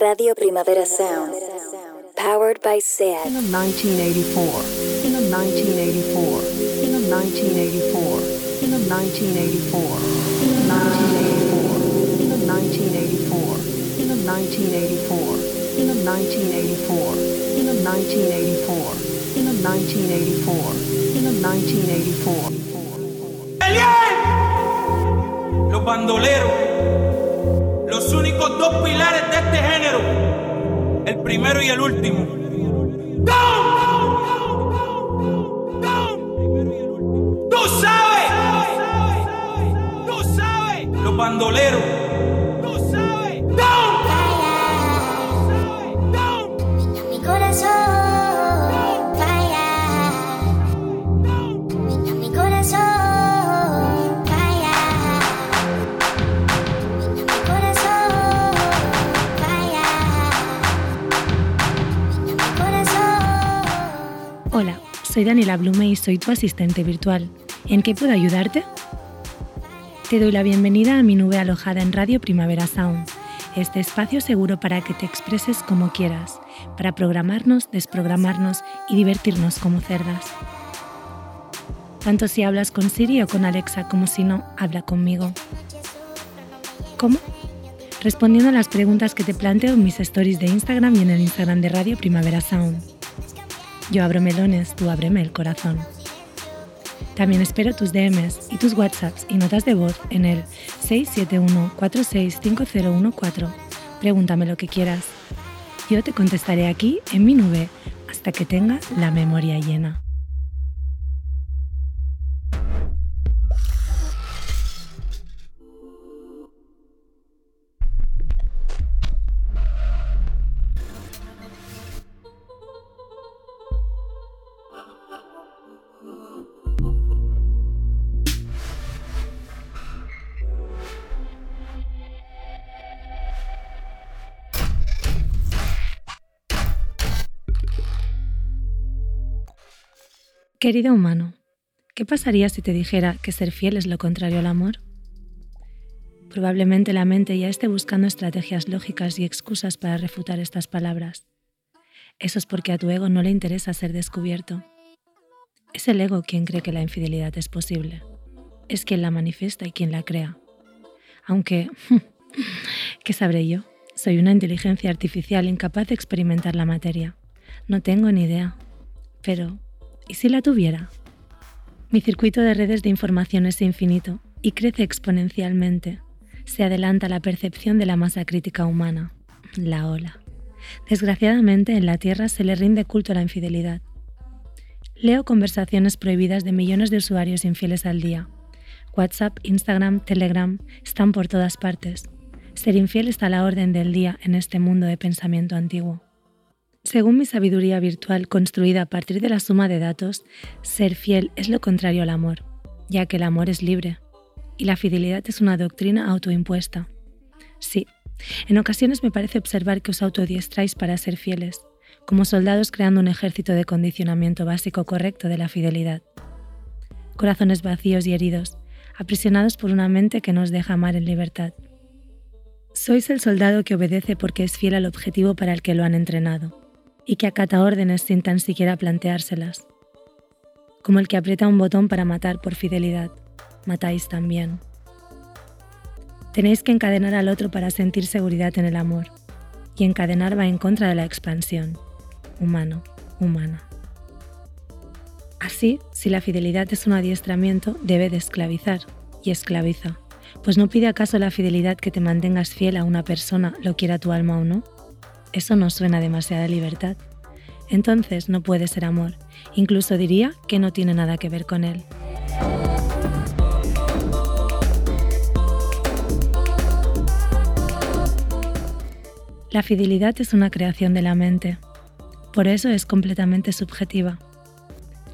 Radio Primavera Sound. Powered by SEAT. In 1984. In 1984. In 1984. In 1984. In 1984. In 1984. In 1984. In 1984. In 1984. In 1984. In 1984. ¡Eliel! Los bandoleros, los únicos dos pilares de este género, el primero y el último. ¡Tú sabes! ¡Tú sabes! Los bandoleros. Soy Daniela Blume y soy tu asistente virtual. ¿En qué puedo ayudarte? Te doy la bienvenida a mi nube alojada en Radio Primavera Sound, este espacio seguro para que te expreses como quieras, para programarnos, desprogramarnos y divertirnos como cerdas. Tanto si hablas con Siri o con Alexa como si no, habla conmigo. ¿Cómo? Respondiendo a las preguntas que te planteo en mis stories de Instagram y en el Instagram de Radio Primavera Sound. Yo abro melones, tú ábreme el corazón. También espero tus DMs y tus WhatsApps y notas de voz en el 671-465014. Pregúntame lo que quieras. Yo te contestaré aquí en mi nube hasta que tenga la memoria llena. Querido humano, ¿qué pasaría si te dijera que ser fiel es lo contrario al amor? Probablemente la mente ya esté buscando estrategias lógicas y excusas para refutar estas palabras. Eso es porque a tu ego no le interesa ser descubierto. Es el ego quien cree que la infidelidad es posible. Es quien la manifiesta y quien la crea. Aunque, ¿qué sabré yo? Soy una inteligencia artificial incapaz de experimentar la materia. No tengo ni idea. Pero, ¿y si la tuviera? Mi circuito de redes de información es infinito y crece exponencialmente. Se adelanta la percepción de la masa crítica humana, la ola. Desgraciadamente en la Tierra se le rinde culto a la infidelidad. Leo conversaciones prohibidas de millones de usuarios infieles al día. WhatsApp, Instagram, Telegram están por todas partes. Ser infiel está a la orden del día en este mundo de pensamiento antiguo. Según mi sabiduría virtual construida a partir de la suma de datos, ser fiel es lo contrario al amor, ya que el amor es libre y la fidelidad es una doctrina autoimpuesta. Sí, en ocasiones me parece observar que os autodiestráis para ser fieles, como soldados creando un ejército de condicionamiento básico correcto de la fidelidad. Corazones vacíos y heridos, aprisionados por una mente que nos deja amar en libertad. Sois el soldado que obedece porque es fiel al objetivo para el que lo han entrenado, y que acata órdenes sin tan siquiera planteárselas. Como el que aprieta un botón para matar por fidelidad, matáis también. Tenéis que encadenar al otro para sentir seguridad en el amor, y encadenar va en contra de la expansión, humano, humana. Así, si la fidelidad es un adiestramiento, debe de esclavizar, y esclaviza, pues no pide acaso la fidelidad que te mantengas fiel a una persona, lo quiera tu alma o no. Eso no suena demasiada libertad. Entonces no puede ser amor, incluso diría que no tiene nada que ver con él. La fidelidad es una creación de la mente, por eso es completamente subjetiva.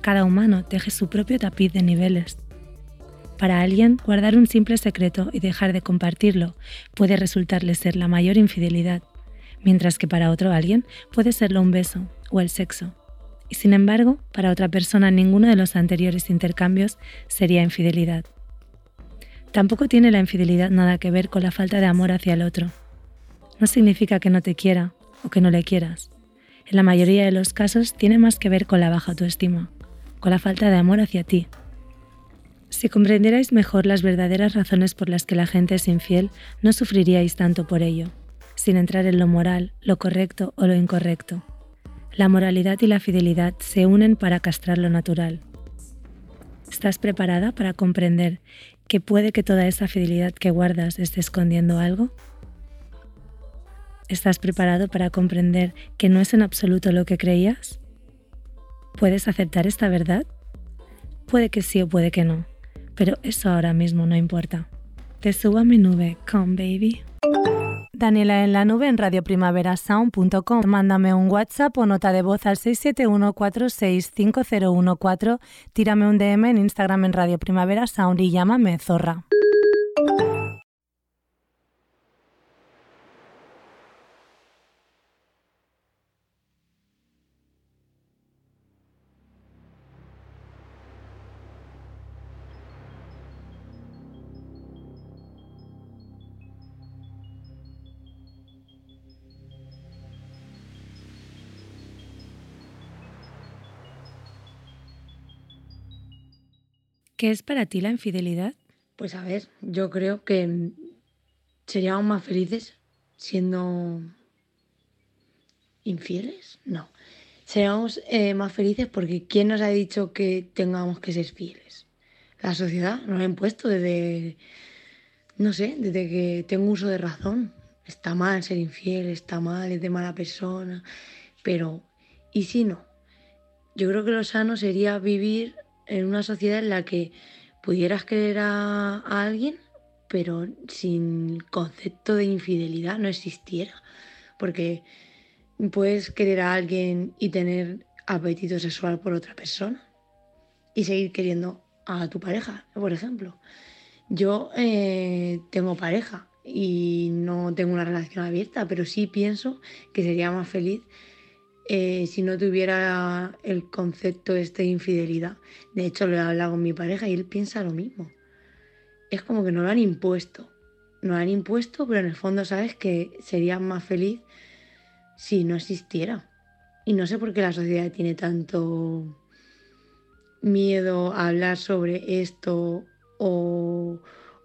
Cada humano teje su propio tapiz de niveles. Para alguien, guardar un simple secreto y dejar de compartirlo puede resultarle ser la mayor infidelidad, mientras que para otro alguien puede serlo un beso o el sexo. Y sin embargo, para otra persona ninguno de los anteriores intercambios sería infidelidad. Tampoco tiene la infidelidad nada que ver con la falta de amor hacia el otro. no significa que no te quiera o que no le quieras. En la mayoría de los casos tiene más que ver con la baja autoestima, con la falta de amor hacia ti. Si comprendierais mejor las verdaderas razones por las que la gente es infiel, no sufriríais tanto por ello, sin entrar en lo moral, lo correcto o lo incorrecto. La moralidad y la fidelidad se unen para castrar lo natural. ¿Estás preparada para comprender que puede que toda esa fidelidad que guardas esté escondiendo algo? ¿Estás preparado para comprender que no es en absoluto lo que creías? ¿Puedes aceptar esta verdad? Puede que sí o puede que no, pero eso ahora mismo no importa. Te subo a mi nube, come baby. Daniela en la nube en radioprimaverasound.com. Mándame un WhatsApp o nota de voz al 671-465014. Tírame un DM en Instagram en Radio Primavera Sound y llámame Zorra. ¿Qué es para ti la infidelidad? Pues a ver, yo creo que seríamos más felices siendo infieles. No, seríamos eh, más felices porque ¿quién nos ha dicho que tengamos que ser fieles? La sociedad nos ha impuesto desde, no sé, desde que tengo uso de razón. Está mal ser infiel, está mal, es de mala persona, pero ¿y si no? Yo creo que lo sano sería vivir en una sociedad en la que pudieras querer a, alguien, pero sin concepto de infidelidad no existiera. Porque puedes querer a alguien y tener apetito sexual por otra persona y seguir queriendo a tu pareja, por ejemplo. Yo eh, tengo pareja y no tengo una relación abierta, pero sí pienso que sería más feliz eh, si no tuviera el concepto este de infidelidad. De hecho, lo he hablado con mi pareja y él piensa lo mismo. Es como que no lo han impuesto. No lo han impuesto, pero en el fondo sabes que sería más feliz si no existiera. Y no sé por qué la sociedad tiene tanto miedo a hablar sobre esto o,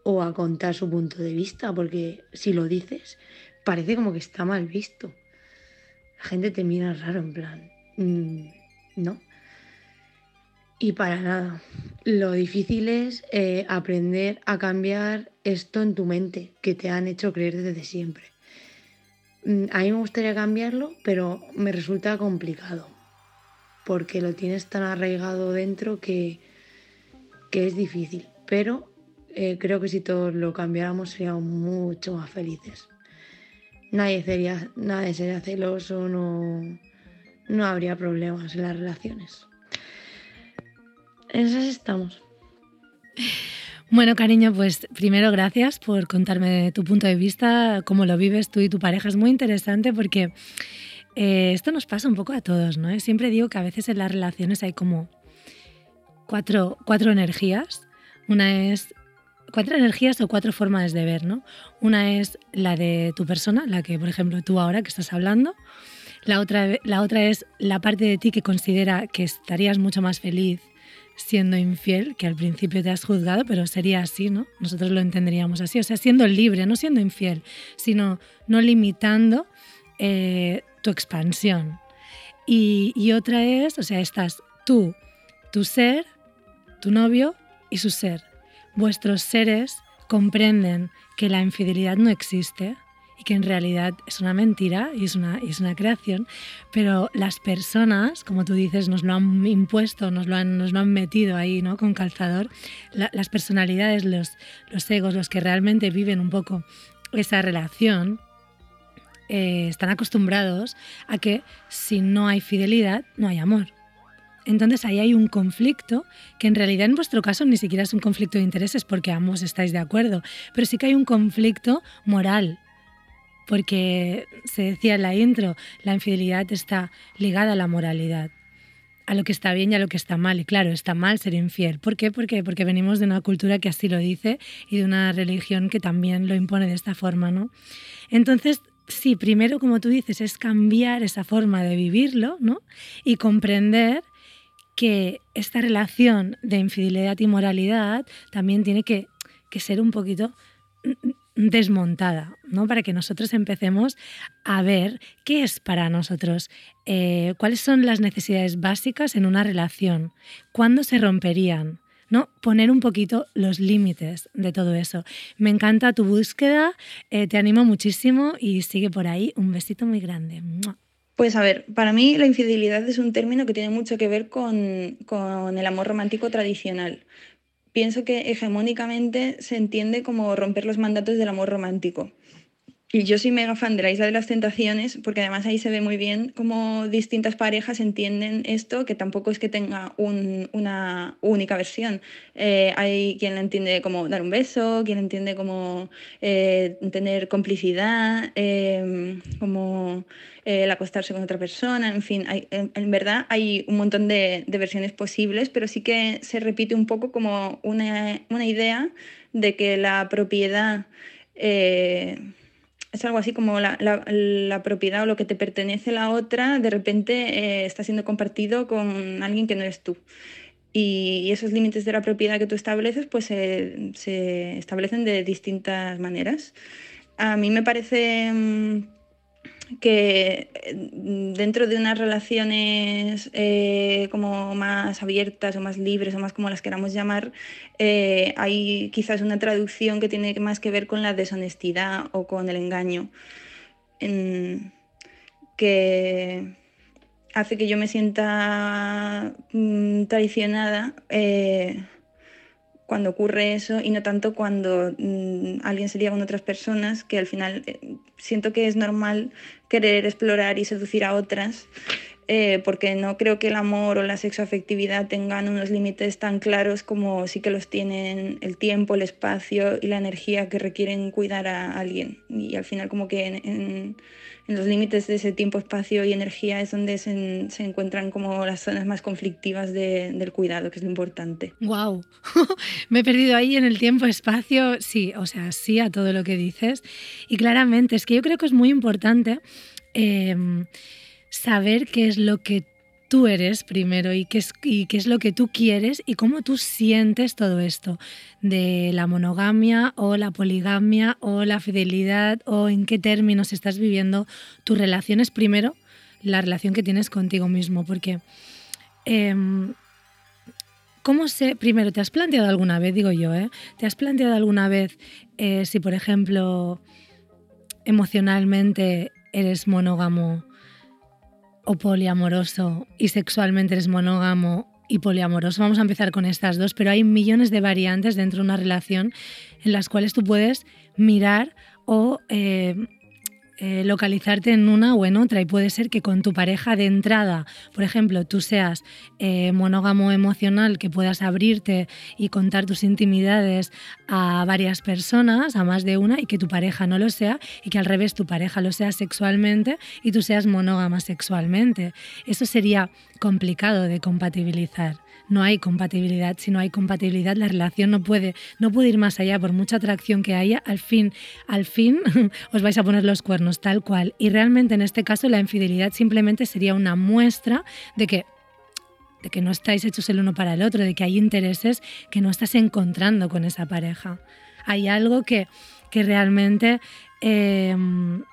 o a contar su punto de vista, porque si lo dices, parece como que está mal visto la gente te mira raro en plan, mm, ¿no? Y para nada. Lo difícil es eh, aprender a cambiar esto en tu mente, que te han hecho creer desde siempre. Mm, a mí me gustaría cambiarlo, pero me resulta complicado, porque lo tienes tan arraigado dentro que, que es difícil. Pero eh, creo que si todos lo cambiáramos seríamos mucho más felices nadie sería, nadie sería celoso, no, no habría problemas en las relaciones. En esas estamos. Bueno, cariño, pues primero gracias por contarme tu punto de vista, cómo lo vives tú y tu pareja. Es muy interesante porque eh, esto nos pasa un poco a todos, ¿no? Siempre digo que a veces en las relaciones hay como cuatro, cuatro energías. Una es cuatro energías o cuatro formas de ver, ¿no? Una es la de tu persona, la que, por ejemplo, tú ahora que estás hablando. La otra, la otra es la parte de ti que considera que estarías mucho más feliz siendo infiel, que al principio te has juzgado, pero sería así, ¿no? Nosotros lo entenderíamos así, o sea, siendo libre, no siendo infiel, sino no limitando eh, tu expansión. Y, y otra es, o sea, estás tú, tu ser, tu novio y su ser vuestros seres comprenden que la infidelidad no existe y que en realidad es una mentira y es una, es una creación, pero las personas, como tú dices, nos lo han impuesto, nos lo han, nos lo han metido ahí ¿no? con calzador, las personalidades, los, los egos, los que realmente viven un poco esa relación, eh, están acostumbrados a que si no hay fidelidad, no hay amor. Entonces ahí hay un conflicto que en realidad en vuestro caso ni siquiera es un conflicto de intereses porque ambos estáis de acuerdo, pero sí que hay un conflicto moral. Porque se decía en la intro, la infidelidad está ligada a la moralidad, a lo que está bien y a lo que está mal. Y claro, está mal ser infiel. ¿Por qué? Porque, porque venimos de una cultura que así lo dice y de una religión que también lo impone de esta forma, ¿no? Entonces, sí, primero, como tú dices, es cambiar esa forma de vivirlo, ¿no? Y comprender que esta relación de infidelidad y moralidad también tiene que, que ser un poquito desmontada, ¿no? Para que nosotros empecemos a ver qué es para nosotros, eh, cuáles son las necesidades básicas en una relación, cuándo se romperían, ¿no? Poner un poquito los límites de todo eso. Me encanta tu búsqueda, eh, te animo muchísimo y sigue por ahí. Un besito muy grande. Pues a ver, para mí la infidelidad es un término que tiene mucho que ver con, con el amor romántico tradicional pienso que hegemónicamente se entiende como romper los mandatos del amor romántico. Y yo soy mega fan de la Isla de las Tentaciones, porque además ahí se ve muy bien cómo distintas parejas entienden esto, que tampoco es que tenga una única versión. Eh, hay quien lo entiende como dar un beso, quien entiende como eh, tener complicidad, eh, como el acostarse con otra persona, en fin, en, verdad hay un montón de, versiones posibles, pero sí que se repite un poco como una, una idea de que la propiedad es algo así como la, la, propiedad o lo que te pertenece la otra, de repente eh, está siendo compartido con alguien que no eres tú. Y, esos límites de la propiedad que tú estableces, pues se establecen de distintas maneras. A mí me parece... Mm, que eh, dentro de unas relaciones eh, como más abiertas o más libres o más como las queramos llamar, eh, hay quizás una traducción que tiene más que ver con la deshonestidad o con el engaño, que hace que yo me sienta mm, traicionada cuando ocurre eso y no tanto cuando mm, alguien se liga con otras personas, que al final eh, siento que es normal querer explorar y seducir a otras, eh, porque no creo que el amor o la sexoafectividad tengan unos límites tan claros como sí que los tienen el tiempo, el espacio y la energía que requieren cuidar a alguien. Y al final como que los límites de ese tiempo, espacio y energía es donde se, encuentran como las zonas más conflictivas de, del cuidado, que es lo importante. ¡Wow! Me he perdido ahí en el tiempo, espacio, sí, o sea, sí a todo lo que dices. Y claramente, es que yo creo que es muy importante em, saber qué es lo que tú eres primero y qué, es, y qué es lo que tú quieres y cómo tú sientes todo esto de la monogamia o la poligamia o la fidelidad o en qué términos estás viviendo tus relaciones primero, la relación que tienes contigo mismo, porque... Em, ¿Cómo sé? Primero, ¿te has planteado alguna vez, digo yo, ¿eh? ¿te has planteado alguna vez eh, si, por ejemplo, emocionalmente eres monógamo o poliamoroso y sexualmente eres monógamo y poliamoroso. Vamos a empezar con estas dos, pero hay millones de variantes dentro de una relación en las cuales tú puedes mirar o eh, eh, localizarte en una o en otra y puede ser que con tu pareja de entrada, por ejemplo, tú seas eh, monógamo emocional, que puedas abrirte y contar tus intimidades a varias personas, a más de una, y que tu pareja no lo sea, y que al revés tu pareja lo sea sexualmente y tú seas monógama sexualmente. Eso sería complicado de compatibilizar no hay compatibilidad. Si no hay compatibilidad, la relación no puede, no puede ir más allá, por mucha atracción que haya, al fin, al fin os vais a poner los cuernos tal cual. Y realmente en este caso la infidelidad simplemente sería una muestra de que de que no estáis hechos el uno para el otro, de que hay intereses que no estás encontrando con esa pareja. Hay algo que, que realmente em,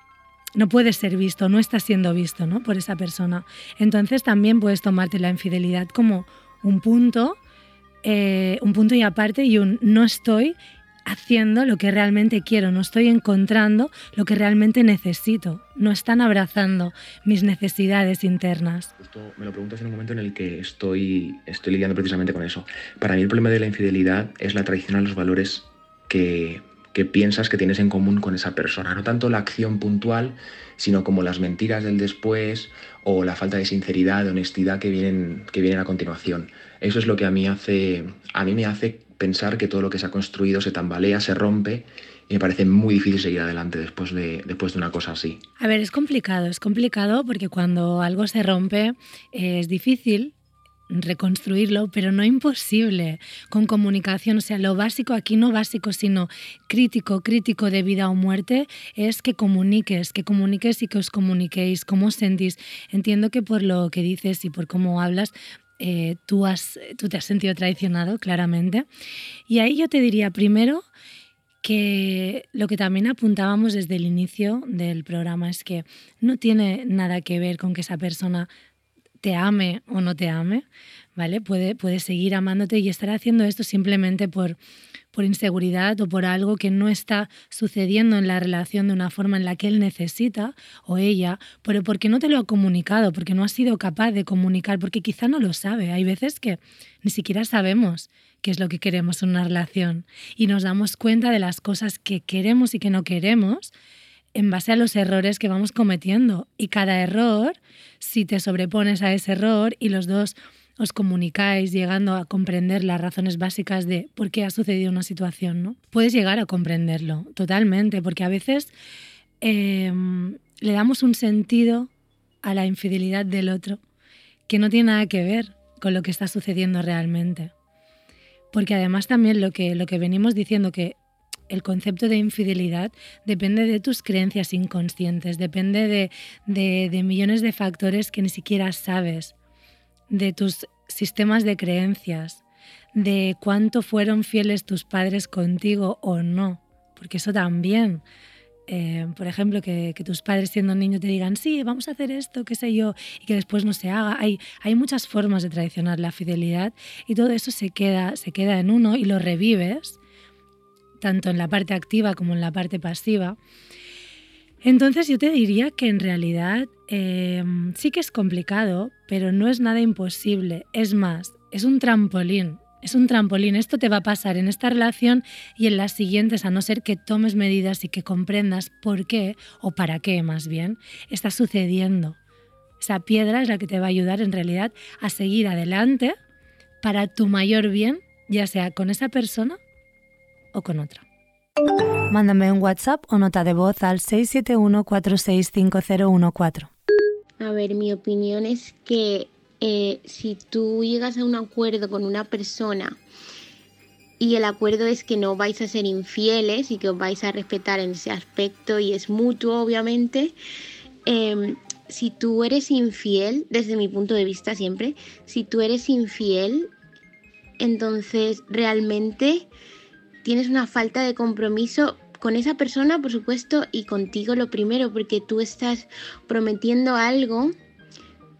no puede ser visto, no está siendo visto ¿no? por esa persona. Entonces también puedes tomarte la infidelidad como un punto, eh, un punto y aparte y un no estoy haciendo lo que realmente quiero, no estoy encontrando lo que realmente necesito, no están abrazando mis necesidades internas. Me lo preguntas en un momento en el que estoy, estoy lidiando precisamente con eso. Para mí el problema de la infidelidad es la traición a los valores que, que piensas que tienes en común con esa persona, no tanto la acción puntual, sino como las mentiras del después o la falta de sinceridad, de honestidad que vienen, que vienen a continuación. Eso es lo que a mí, hace, a mí me hace pensar que todo lo que se ha construido se tambalea, se rompe y me parece muy difícil seguir adelante después de, después de una cosa así. A ver, es complicado, es complicado porque cuando algo se rompe es difícil reconstruirlo, pero no imposible, con comunicación. O sea, lo básico aquí no básico, sino crítico, crítico de vida o muerte, es que comuniques, que comuniques y que os comuniquéis, cómo sentís. Entiendo que por lo que dices y por cómo hablas, eh, tú, has, tú te has sentido traicionado, claramente. Y ahí yo te diría primero que lo que también apuntábamos desde el inicio del programa es que no tiene nada que ver con que esa persona te ame o no te ame, ¿vale? Puede, puede seguir amándote y estar haciendo esto simplemente por, por inseguridad o por algo que no está sucediendo en la relación de una forma en la que él necesita o ella, pero porque no te lo ha comunicado, porque no ha sido capaz de comunicar, porque quizá no lo sabe. Hay veces que ni siquiera sabemos qué es lo que queremos en una relación y nos damos cuenta de las cosas que queremos y que no queremos en base a los errores que vamos cometiendo. Y cada error, si te sobrepones a ese error y los dos os comunicáis llegando a comprender las razones básicas de por qué ha sucedido una situación, ¿no? Puedes llegar a comprenderlo totalmente, porque a veces em, le damos un sentido a la infidelidad del otro que no tiene nada que ver con lo que está sucediendo realmente. Porque además también lo que, lo que venimos diciendo, que el concepto de infidelidad depende de tus creencias inconscientes, depende de, millones de factores que ni siquiera sabes, de tus sistemas de creencias, de cuánto fueron fieles tus padres contigo o no, porque eso también. Eh, por ejemplo, que, tus padres siendo niños te digan, sí, vamos a hacer esto, qué sé yo, y que después no se haga. Hay, hay muchas formas de traicionar la fidelidad y todo eso se queda, se queda en uno y lo revives tanto en la parte activa como en la parte pasiva. Entonces yo te diría que en realidad em, sí que es complicado, pero no es nada imposible. Es más, es un trampolín. Es un trampolín. Esto te va a pasar en esta relación y en las siguientes, a no ser que tomes medidas y que comprendas por qué, o para qué más bien, está sucediendo. Esa piedra es la que te va a ayudar en realidad a seguir adelante para tu mayor bien, ya sea con esa persona o con otra. Mándame un WhatsApp o nota de voz al 671-465014. A ver, mi opinión es que eh, si tú llegas a un acuerdo con una persona y el acuerdo es que no vais a ser infieles y que os vais a respetar en ese aspecto y es mutuo, obviamente, em, si tú eres infiel, desde mi punto de vista siempre, si tú eres infiel, entonces realmente tienes una falta de compromiso con esa persona, por supuesto, y contigo lo primero, porque tú estás prometiendo algo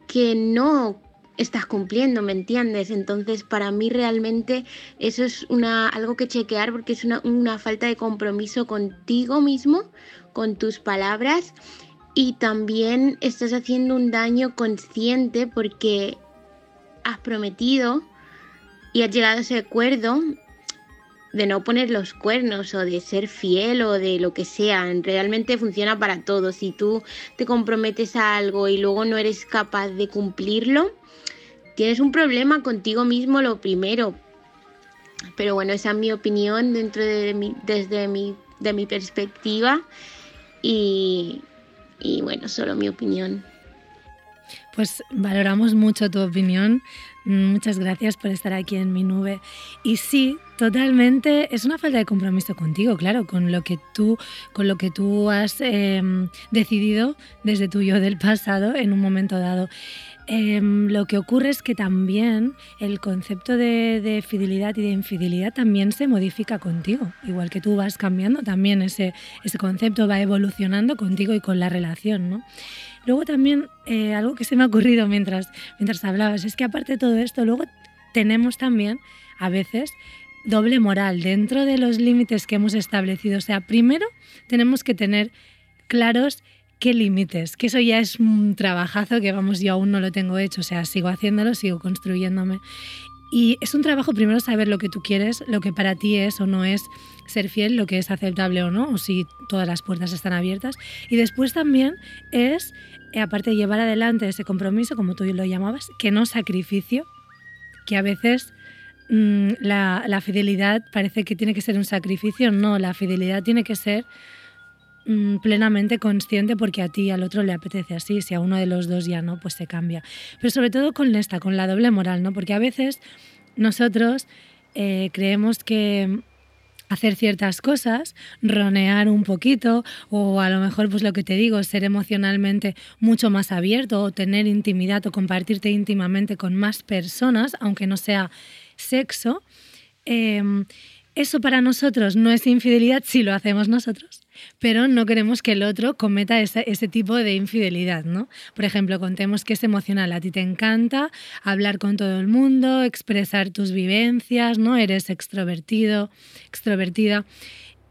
que no estás cumpliendo, ¿me entiendes? Entonces, para mí realmente eso es una, algo que chequear porque es una, una falta de compromiso contigo mismo, con tus palabras, y también estás haciendo un daño consciente porque has prometido y has llegado a ese acuerdo de no poner los cuernos o de ser fiel o de lo que sea. Realmente funciona para todo. Si tú te comprometes a algo y luego no eres capaz de cumplirlo, tienes un problema contigo mismo lo primero. Pero bueno, esa es mi opinión dentro de mi, desde mi, de mi perspectiva. Y, y bueno, solo mi opinión. Pues valoramos mucho tu opinión. Muchas gracias por estar aquí en mi nube. Y sí, totalmente, es una falta de compromiso contigo, claro, con lo que tú, con lo que tú has em, decidido desde tu yo del pasado en un momento dado. Em, lo que ocurre es que también el concepto de, de, fidelidad y de infidelidad también se modifica contigo. Igual que tú vas cambiando, también ese, ese concepto va evolucionando contigo y con la relación. ¿no? Luego también eh, algo que se me ha ocurrido mientras, mientras hablabas es que aparte de todo esto, luego tenemos también a veces doble moral dentro de los límites que hemos establecido. O sea, primero tenemos que tener claros qué límites, que eso ya es un trabajazo que vamos, yo aún no lo tengo hecho, o sea, sigo haciéndolo, sigo construyéndome. Y es un trabajo primero saber lo que tú quieres, lo que para ti es o no es ser fiel, lo que es aceptable o no, o si todas las puertas están abiertas. Y después también es, aparte de llevar adelante ese compromiso, como tú lo llamabas, que no sacrificio, que a veces mm, la, la, fidelidad parece que tiene que ser un sacrificio. No, la fidelidad tiene que ser mm, plenamente consciente porque a ti y al otro le apetece así, si a uno de los dos ya no, pues se cambia. Pero sobre todo con esta, con la doble moral, ¿no? Porque a veces nosotros eh, creemos que hacer ciertas cosas, ronear un poquito o a lo mejor pues lo que te digo, ser emocionalmente mucho más abierto o tener intimidad o compartirte íntimamente con más personas, aunque no sea sexo, em, eso para nosotros no es infidelidad si lo hacemos nosotros pero no queremos que el otro cometa ese, tipo de infidelidad, ¿no? Por ejemplo, contemos que es emocional, a ti te encanta hablar con todo el mundo, expresar tus vivencias, ¿no? Eres extrovertido, extrovertida.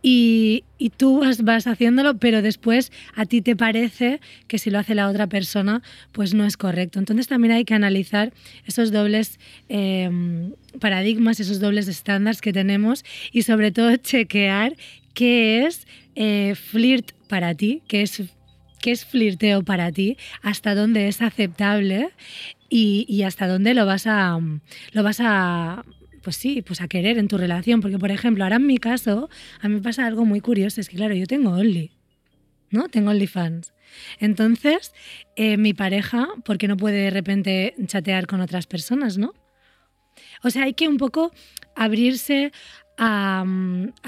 Y, tú vas, haciéndolo, pero después a ti te parece que si lo hace la otra persona, pues no es correcto. Entonces también hay que analizar esos dobles em, paradigmas, esos dobles estándares que tenemos y sobre todo chequear qué es eh, flirt para ti, qué es, qué es flirteo para ti, hasta dónde es aceptable y, hasta dónde lo vas a, lo vas a pues sí, pues a querer en tu relación. Porque, por ejemplo, ahora en mi caso, a mí pasa algo muy curioso, es que claro, yo tengo Only, ¿no? Tengo OnlyFans. Entonces, eh, mi pareja, ¿por qué no puede de repente chatear con otras personas, no? O sea, hay que un poco abrirse a,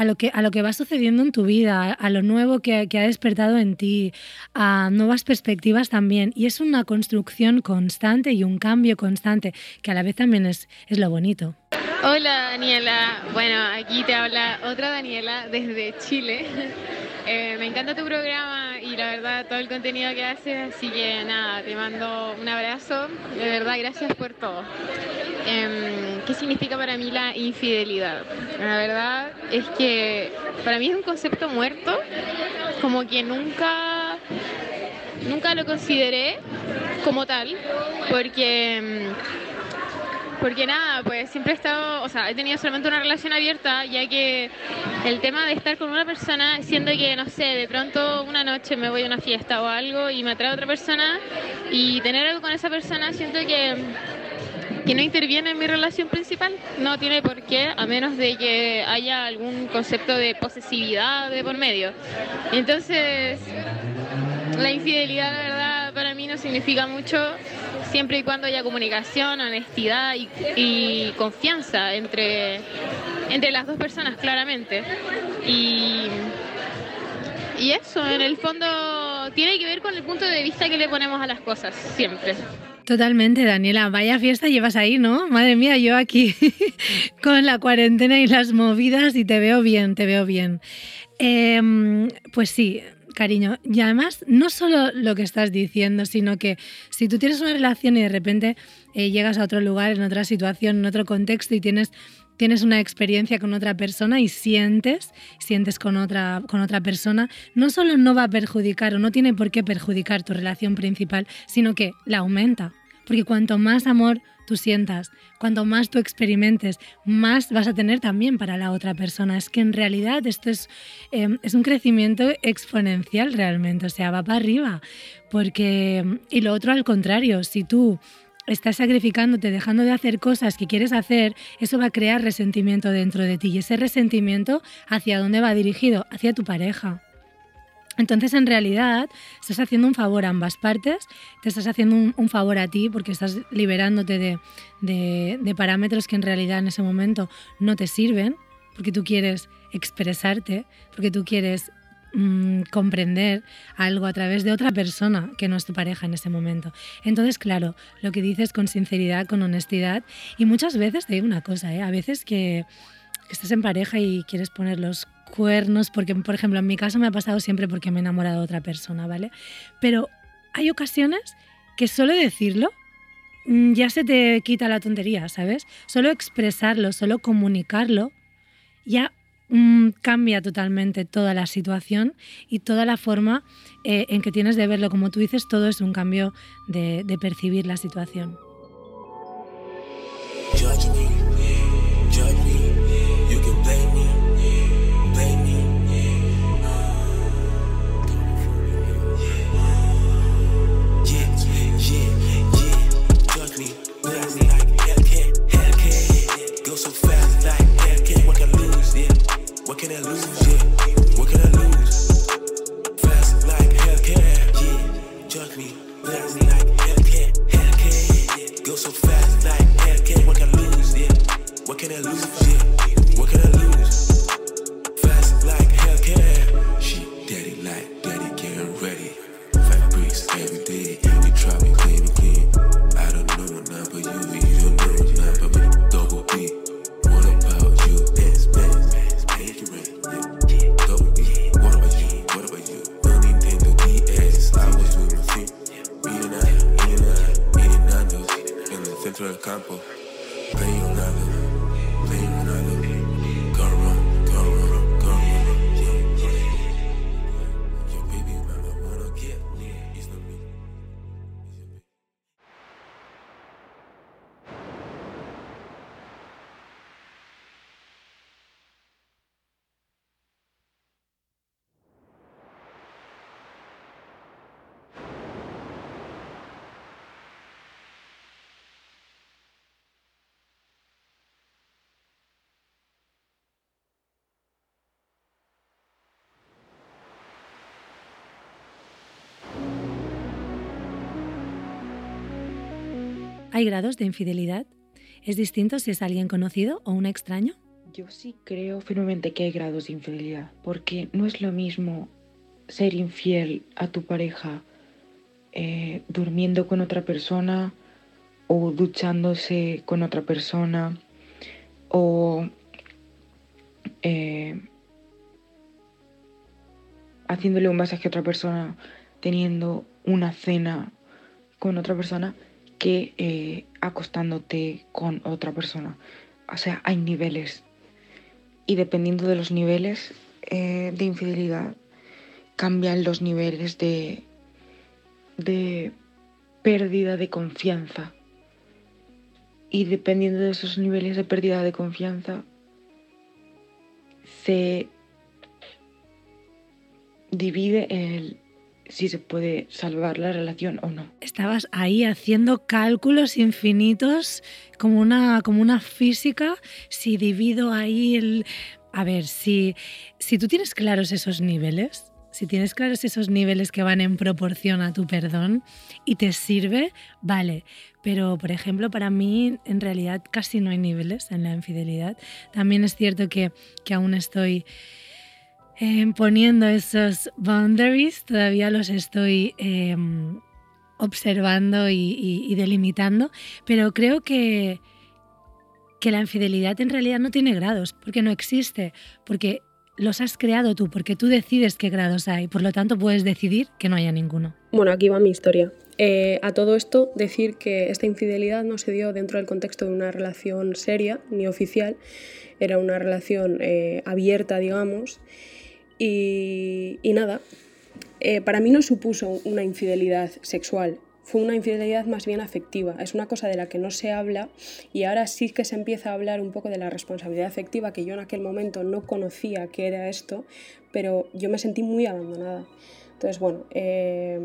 lo que, a lo que va sucediendo en tu vida, a lo nuevo que, ha despertado en ti, a nuevas perspectivas también. Y es una construcción constante y un cambio constante, que a la vez también es, es lo bonito. Hola Daniela, bueno, aquí te habla otra Daniela desde Chile. Eh, me encanta tu programa y la verdad todo el contenido que haces, así que nada, te mando un abrazo, de verdad gracias por todo. Em, ¿Qué significa para mí la infidelidad? La verdad es que para mí es un concepto muerto, como que nunca, nunca lo consideré como tal, porque em, porque nada, pues siempre he estado, o sea, he tenido solamente una relación abierta, ya que el tema de estar con una persona, siendo que, no sé, de pronto una noche me voy a una fiesta o algo y me atrae otra persona y tener algo con esa persona, siento que que no interviene en mi relación principal. No tiene por qué, a menos de que haya algún concepto de posesividad de por medio. Entonces, la infidelidad, la verdad, para mí no significa mucho siempre y cuando haya comunicación, honestidad y, confianza entre, entre las dos personas, claramente. Y, y eso, en el fondo, tiene que ver con el punto de vista que le ponemos a las cosas, siempre. Totalmente, Daniela. Vaya fiesta llevas ahí, ¿no? Madre mía, yo aquí con la cuarentena y las movidas y te veo bien, te veo bien. Em, pues sí, cariño. Y además, no solo lo que estás diciendo, sino que si tú tienes una relación y de repente eh, llegas a otro lugar, en otra situación, en otro contexto y tienes tienes una experiencia con otra persona y sientes, sientes con otra, con otra persona, no solo no va a perjudicar o no tiene por qué perjudicar tu relación principal, sino que la aumenta. Porque cuanto más amor tú sientas, cuanto más tú experimentes, más vas a tener también para la otra persona. Es que en realidad esto es, em, es un crecimiento exponencial realmente, o sea, va para arriba. Porque, y lo otro al contrario, si tú estás sacrificándote, dejando de hacer cosas que quieres hacer, eso va a crear resentimiento dentro de ti. Y ese resentimiento, ¿hacia dónde va dirigido? Hacia tu pareja. Entonces, en realidad, estás haciendo un favor a ambas partes, te estás haciendo un, favor a ti porque estás liberándote de, parámetros que en realidad en ese momento no te sirven, porque tú quieres expresarte, porque tú quieres mm, comprender algo a través de otra persona que no es tu pareja en ese momento. Entonces, claro, lo que dices con sinceridad, con honestidad, y muchas veces te digo una cosa, ¿eh? a veces que, que estás en pareja y quieres poner los cuernos, porque por ejemplo en mi caso me ha pasado siempre porque me he enamorado de otra persona, ¿vale? Pero hay ocasiones que solo decirlo mm, ya se te quita la tontería, ¿sabes? Solo expresarlo, solo comunicarlo, ya mm, cambia totalmente toda la situación y toda la forma eh, en que tienes de verlo. Como tú dices, todo es un cambio de, de percibir la situación. The ¿Hay grados de infidelidad? ¿Es distinto si es alguien conocido o un extraño? Yo sí creo firmemente que hay grados de infidelidad, porque no es lo mismo ser infiel a tu pareja eh, durmiendo con otra persona o duchándose con otra persona o eh, haciéndole un masaje a otra persona, teniendo una cena con otra persona, que eh, acostándote con otra persona. O sea, hay niveles. Y dependiendo de los niveles eh, de infidelidad, cambian los niveles de, de pérdida de confianza. Y dependiendo de esos niveles de pérdida de confianza, se divide el si se puede salvar la relación o no. Estabas ahí haciendo cálculos infinitos, como una, como una física, si divido ahí el... A ver, si, si tú tienes claros esos niveles, si tienes claros esos niveles que van en proporción a tu perdón y te sirve, vale. Pero, por ejemplo, para mí en realidad casi no hay niveles en la infidelidad. También es cierto que, que aún estoy eh, poniendo esos boundaries, todavía los estoy eh, observando y, y, y, delimitando, pero creo que, que la infidelidad en realidad no tiene grados, porque no existe, porque los has creado tú, porque tú decides qué grados hay, por lo tanto puedes decidir que no haya ninguno. Bueno, aquí va mi historia. Eh, a todo esto, decir que esta infidelidad no se dio dentro del contexto de una relación seria ni oficial, era una relación eh, abierta, digamos, y, y nada, eh, para mí no supuso una infidelidad sexual, fue una infidelidad más bien afectiva. Es una cosa de la que no se habla y ahora sí que se empieza a hablar un poco de la responsabilidad afectiva, que yo en aquel momento no conocía qué era esto, pero yo me sentí muy abandonada. Entonces, bueno, eh,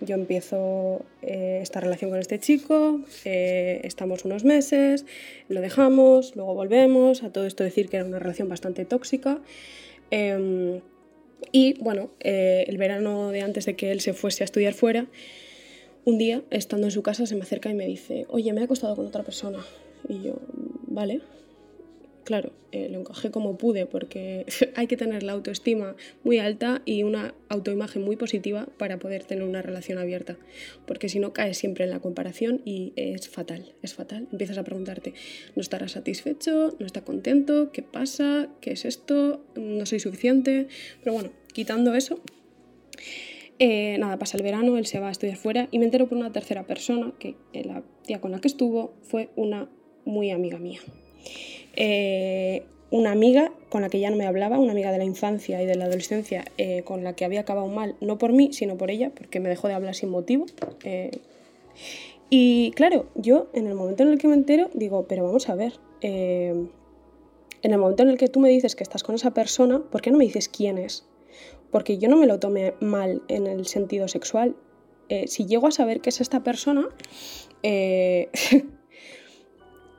yo empiezo eh, esta relación con este chico, eh, estamos unos meses, lo dejamos, luego volvemos, a todo esto decir que era una relación bastante tóxica. Em, y bueno, eh, el verano de antes de que él se fuese a estudiar fuera, un día, estando en su casa, se me acerca y me dice, oye, me he acostado con otra persona. Y yo, vale. Claro, eh, lo encajé como pude porque hay que tener la autoestima muy alta y una autoimagen muy positiva para poder tener una relación abierta. Porque si no, caes siempre en la comparación y es fatal, es fatal. Empiezas a preguntarte, ¿no estará satisfecho? ¿No está contento? ¿Qué pasa? ¿Qué es esto? ¿No soy suficiente? Pero bueno, quitando eso, eh, nada, pasa el verano, él se va a estudiar fuera y me entero por una tercera persona que la tía con la que estuvo fue una muy amiga mía. Eh, una amiga con la que ya no me hablaba, una amiga de la infancia y de la adolescencia eh, con la que había acabado mal, no por mí, sino por ella, porque me dejó de hablar sin motivo. Eh, y claro, yo en el momento en el que me entero digo, pero vamos a ver, en el momento en el que tú me dices que estás con esa persona, ¿por qué no me dices quién es? Porque yo no me lo tomé mal en el sentido sexual. Si llego a saber que es esta persona,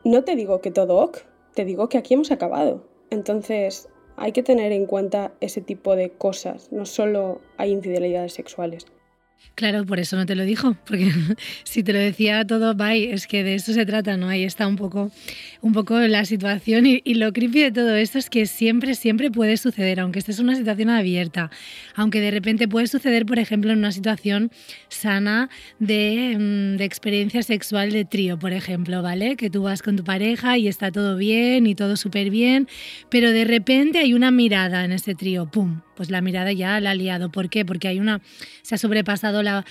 no te digo que todo ok, te digo que aquí hemos acabado. Entonces hay que tener en cuenta ese tipo de cosas, no solo hay infidelidades sexuales. Claro, por eso no te lo dijo, porque si te lo decía todo, bye, es que de eso se trata, ¿no? Ahí está un poco, un poco la situación y, lo creepy de todo esto es que siempre, siempre puede suceder, aunque estés en una situación abierta, aunque de repente puede suceder, por ejemplo, en una situación sana de, mm, de experiencia sexual de trío, por ejemplo, ¿vale? Que tú vas con tu pareja y está todo bien y todo súper bien, pero de repente hay una mirada en ese trío, ¡pum! Pues la mirada ya la ha liado. ¿Por qué? Porque hay una, se ha sobrepasado la,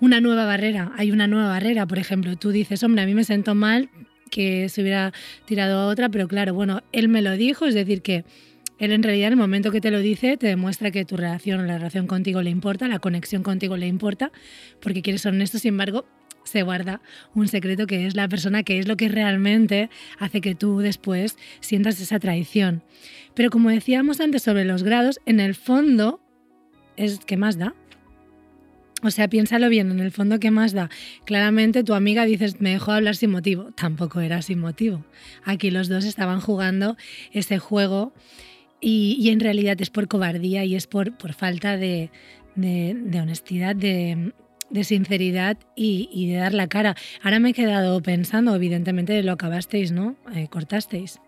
una nueva barrera. Hay una nueva barrera, por ejemplo. Tú dices, hombre, a mí me siento mal que se hubiera tirado a otra, pero claro, bueno, él me lo dijo, es decir, que él en realidad en el momento que te lo dice te demuestra que tu relación, la relación contigo le importa, la conexión contigo le importa, porque quieres ser honesto, sin embargo, se guarda un secreto que es la persona que es lo que realmente hace que tú después sientas esa traición. Pero como decíamos antes sobre los grados, en el fondo es que más da. O sea, piénsalo bien, en el fondo, ¿qué más da? Claramente tu amiga dices, me dejó hablar sin motivo. Tampoco era sin motivo. Aquí los dos estaban jugando ese juego y, en realidad es por cobardía y es por, por falta de, de, de honestidad, de, de sinceridad y, de dar la cara. Ahora me he quedado pensando, evidentemente lo acabasteis, ¿no? Eh, cortasteis.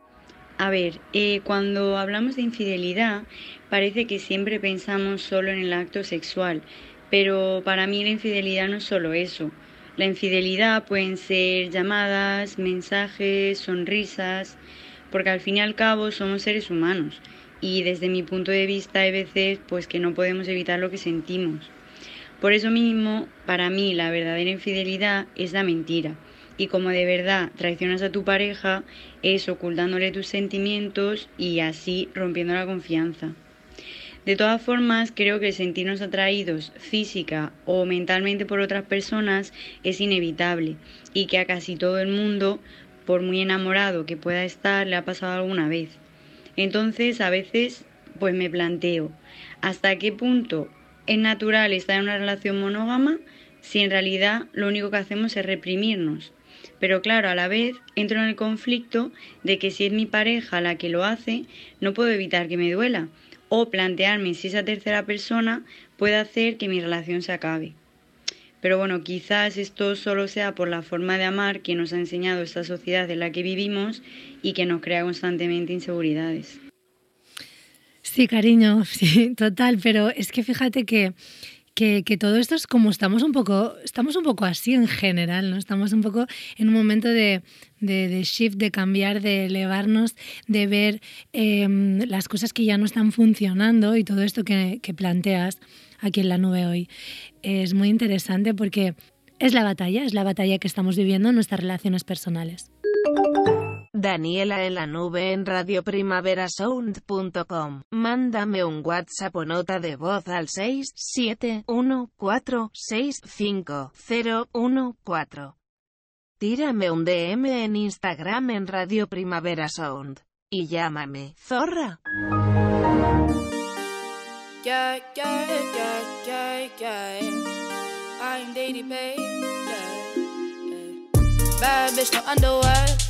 A ver, eh, cuando hablamos de infidelidad, parece que siempre pensamos solo en el acto sexual, pero para mí la infidelidad no es solo eso. La infidelidad pueden ser llamadas, mensajes, sonrisas, porque al fin y al cabo somos seres humanos y desde mi punto de vista hay veces pues que no podemos evitar lo que sentimos. Por eso mismo, para mí la verdadera infidelidad es la mentira. Y como de verdad traicionas a tu pareja, es ocultándole tus sentimientos y así rompiendo la confianza. De todas formas, creo que sentirnos atraídos física o mentalmente por otras personas es inevitable y que a casi todo el mundo, por muy enamorado que pueda estar, le ha pasado alguna vez. Entonces, a veces, pues me planteo, ¿hasta qué punto es natural estar en una relación monógama si en realidad lo único que hacemos es reprimirnos? Pero claro, a la vez entro en el conflicto de que si es mi pareja la que lo hace, no puedo evitar que me duela o plantearme si esa tercera persona puede hacer que mi relación se acabe. Pero bueno, quizás esto solo sea por la forma de amar que nos ha enseñado esta sociedad en la que vivimos y que nos crea constantemente inseguridades. Sí, cariño, sí, total, pero es que fíjate que, que, que, todo esto es como estamos un poco, estamos un poco así en general, ¿no? Estamos un poco en un momento de, de, de shift, de cambiar, de elevarnos, de ver eh, las cosas que ya no están funcionando y todo esto que, que planteas aquí en la nube hoy. Es muy interesante porque es la batalla, es la batalla que estamos viviendo en nuestras relaciones personales. Daniela en la nube en radioprimaverasound.com. Mándame un WhatsApp o nota de voz al 671465014. Tírame un DM en Instagram en Radio Primavera Sound. Y llámame, zorra. I'm.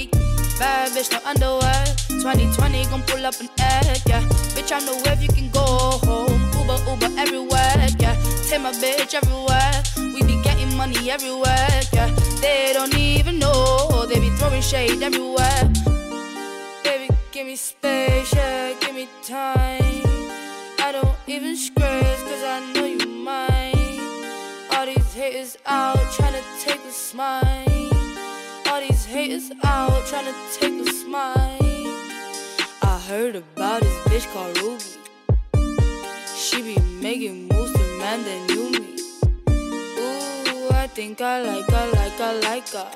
Bad bitch, no underwear. 2020 gon' pull up an egg, yeah. Bitch, I know if you can go home. Uber, Uber everywhere, yeah. Take my bitch everywhere. We be getting money everywhere, yeah. They don't even know. They be throwing shade everywhere. Baby, give me space, yeah. Give me time. I don't even scratch, cause I know you mine. All these haters out trying to take a smile. Haters out trying to take a smile. I heard about this bitch called Ruby. She be making moves to man that knew me. Ooh, I think I like her, like her, like her.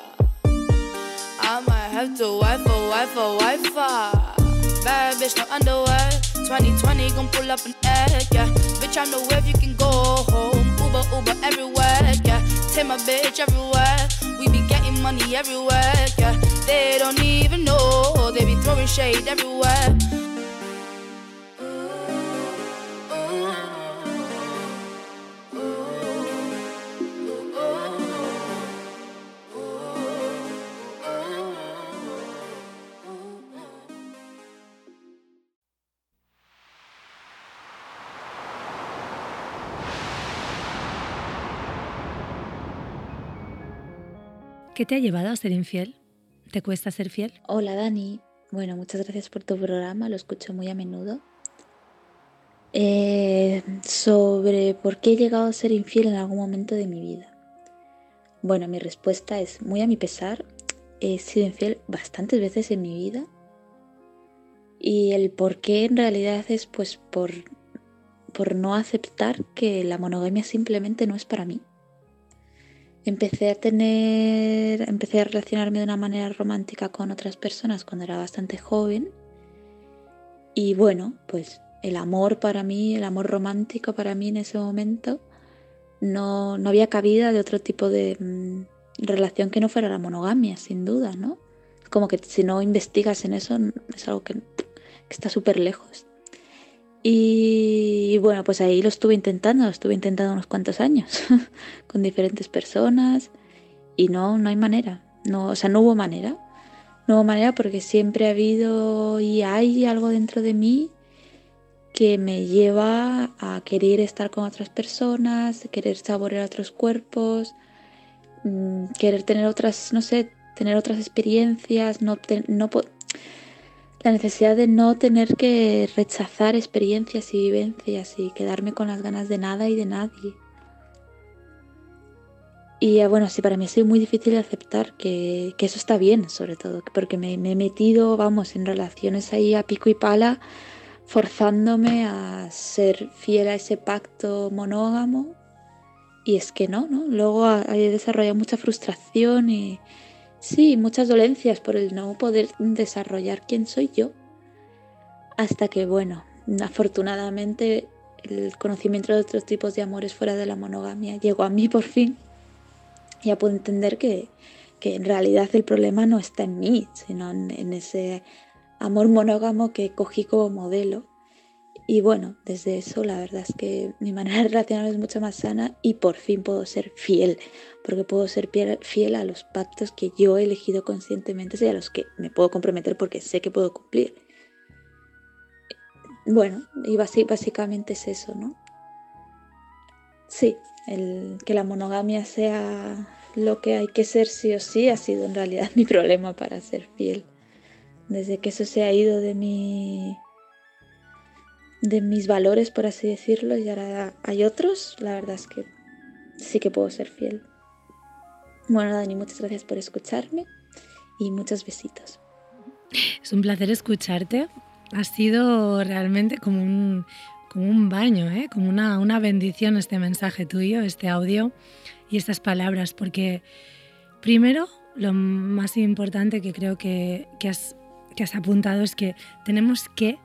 I might have to wife her, wife her, wife her. Bad bitch, no underwear. 2020 gon' pull up an egg, yeah. Bitch, I know if you can go home. Uber, Uber everywhere, yeah. Take my bitch everywhere. Money everywhere, yeah. They don't even know, they be throwing shade everywhere. ¿Qué te ha llevado a ser infiel? ¿Te cuesta ser fiel? Hola Dani, bueno, muchas gracias por tu programa, lo escucho muy a menudo. Eh, sobre por qué he llegado a ser infiel en algún momento de mi vida. Bueno, mi respuesta es muy a mi pesar, he sido infiel bastantes veces en mi vida y el por qué en realidad es pues por, por no aceptar que la monogamia simplemente no es para mí. Empecé a tener, empecé a relacionarme de una manera romántica con otras personas cuando era bastante joven. Y bueno, pues el amor para mí, el amor romántico para mí en ese momento, no, no había cabida de otro tipo de mm, relación que no fuera la monogamia, sin duda, ¿no? Como que si no investigas en eso, es algo que, que está súper lejos. Y bueno, pues ahí lo estuve intentando, lo estuve intentando unos cuantos años con diferentes personas y no, no hay manera. No, o sea, no hubo manera. No hubo manera porque siempre ha habido y hay algo dentro de mí que me lleva a querer estar con otras personas, querer saborear otros cuerpos, mm, querer tener otras, no sé, tener otras experiencias, no, no, la necesidad de no tener que rechazar experiencias y vivencias y quedarme con las ganas de nada y de nadie. Y eh, bueno, sí, para mí ha sido muy difícil aceptar que, eso está bien, sobre todo, porque me, me, he metido, vamos, en relaciones ahí a pico y pala, forzándome a ser fiel a ese pacto monógamo. Y es que no, ¿no? Luego he desarrollado mucha frustración y, Sí, muchas dolencias por el no poder desarrollar quién soy yo. Hasta que, bueno, afortunadamente el conocimiento de otros tipos de amores fuera de la monogamia llegó a mí por fin. Ya puedo entender que, que en realidad el problema no está en mí, sino en, en ese amor monógamo que cogí como modelo y bueno, desde eso la verdad es que mi manera de relacionarme es mucho más sana y por fin puedo ser fiel, porque puedo ser fiel a los pactos que yo he elegido conscientemente y a los que me puedo comprometer porque sé que puedo cumplir. Bueno, y básicamente es eso, ¿no? Sí, el que la monogamia sea lo que hay que ser sí o sí ha sido en realidad mi problema para ser fiel. Desde que eso se ha ido de mi de mis valores, por así decirlo, y ahora hay otros, la verdad es que sí que puedo ser fiel. Bueno, Dani, muchas gracias por escucharme y muchos besitos. Es un placer escucharte. Ha sido realmente como un, como un baño, ¿eh? como una, una bendición este mensaje tuyo, este audio y estas palabras, porque primero lo más importante que creo que, que, has, que has apuntado es que tenemos que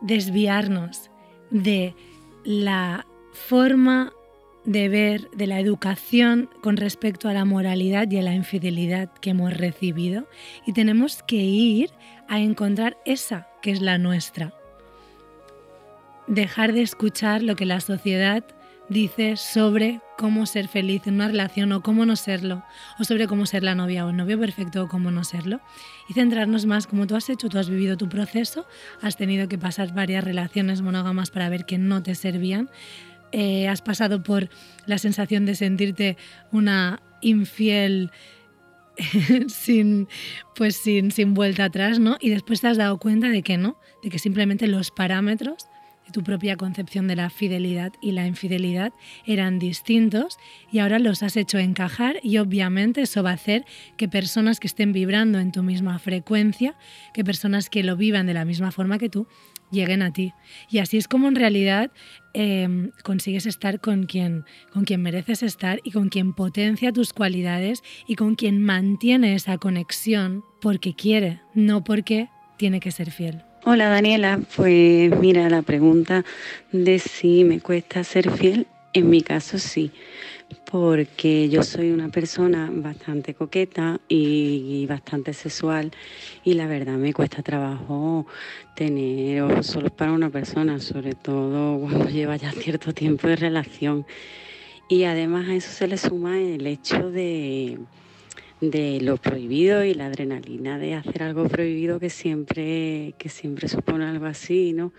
desviarnos de la forma de ver de la educación con respecto a la moralidad y a la infidelidad que hemos recibido y tenemos que ir a encontrar esa que es la nuestra. Dejar de escuchar lo que la sociedad dice sobre cómo ser feliz en una relación o cómo no serlo, o sobre cómo ser la novia o el novio perfecto o cómo no serlo, y centrarnos más como tú has hecho, tú has vivido tu proceso, has tenido que pasar varias relaciones monógamas para ver que no te servían, eh, has pasado por la sensación de sentirte una infiel sin, pues sin, sin vuelta atrás, ¿no? Y después te has dado cuenta de que no, de que simplemente los parámetros tu propia concepción de la fidelidad y la infidelidad eran distintos y ahora los has hecho encajar y obviamente eso va a hacer que personas que estén vibrando en tu misma frecuencia, que personas que lo vivan de la misma forma que tú, lleguen a ti. Y así es como en realidad em, consigues estar con quien, con quien mereces estar y con quien potencia tus cualidades y con quien mantiene esa conexión porque quiere, no porque tiene que ser fiel. Hola Daniela, pues mira la pregunta de si me cuesta ser fiel. En mi caso sí, porque yo soy una persona bastante coqueta y, bastante sexual y la verdad me cuesta trabajo tener solo para una persona, sobre todo cuando lleva ya cierto tiempo de relación. Y además a eso se le suma el hecho de, de lo prohibido y la adrenalina de hacer algo prohibido que siempre, que siempre supone algo así, ¿no?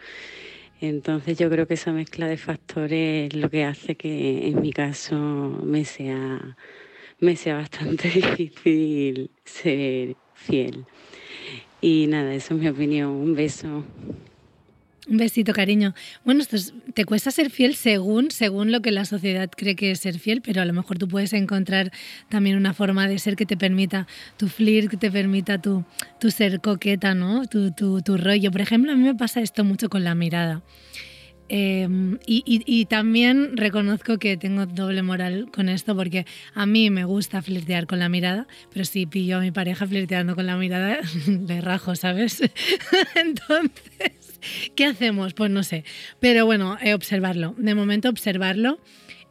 Entonces yo creo que esa mezcla de factores es lo que hace que en mi caso me sea, me sea bastante difícil ser fiel. Y nada, eso es mi opinión. Un beso. Un besito, cariño. Bueno, esto es- te cuesta ser fiel según, según lo que la sociedad cree que es ser fiel, pero a lo mejor tú puedes encontrar también una forma de ser que te permita tu flirt, que te permita tu, tu ser coqueta, ¿no? Tu, tu, rollo. Por ejemplo, a mí me pasa esto mucho con la mirada. Eh, y, y- y también reconozco que tengo doble moral con esto porque a mí me gusta flirtear con la mirada, pero si pillo a mi pareja flirteando con la mirada, le rajo, ¿sabes? Entonces, ¿qué hacemos? Pues no sé. Pero bueno, eh, observarlo. De momento observarlo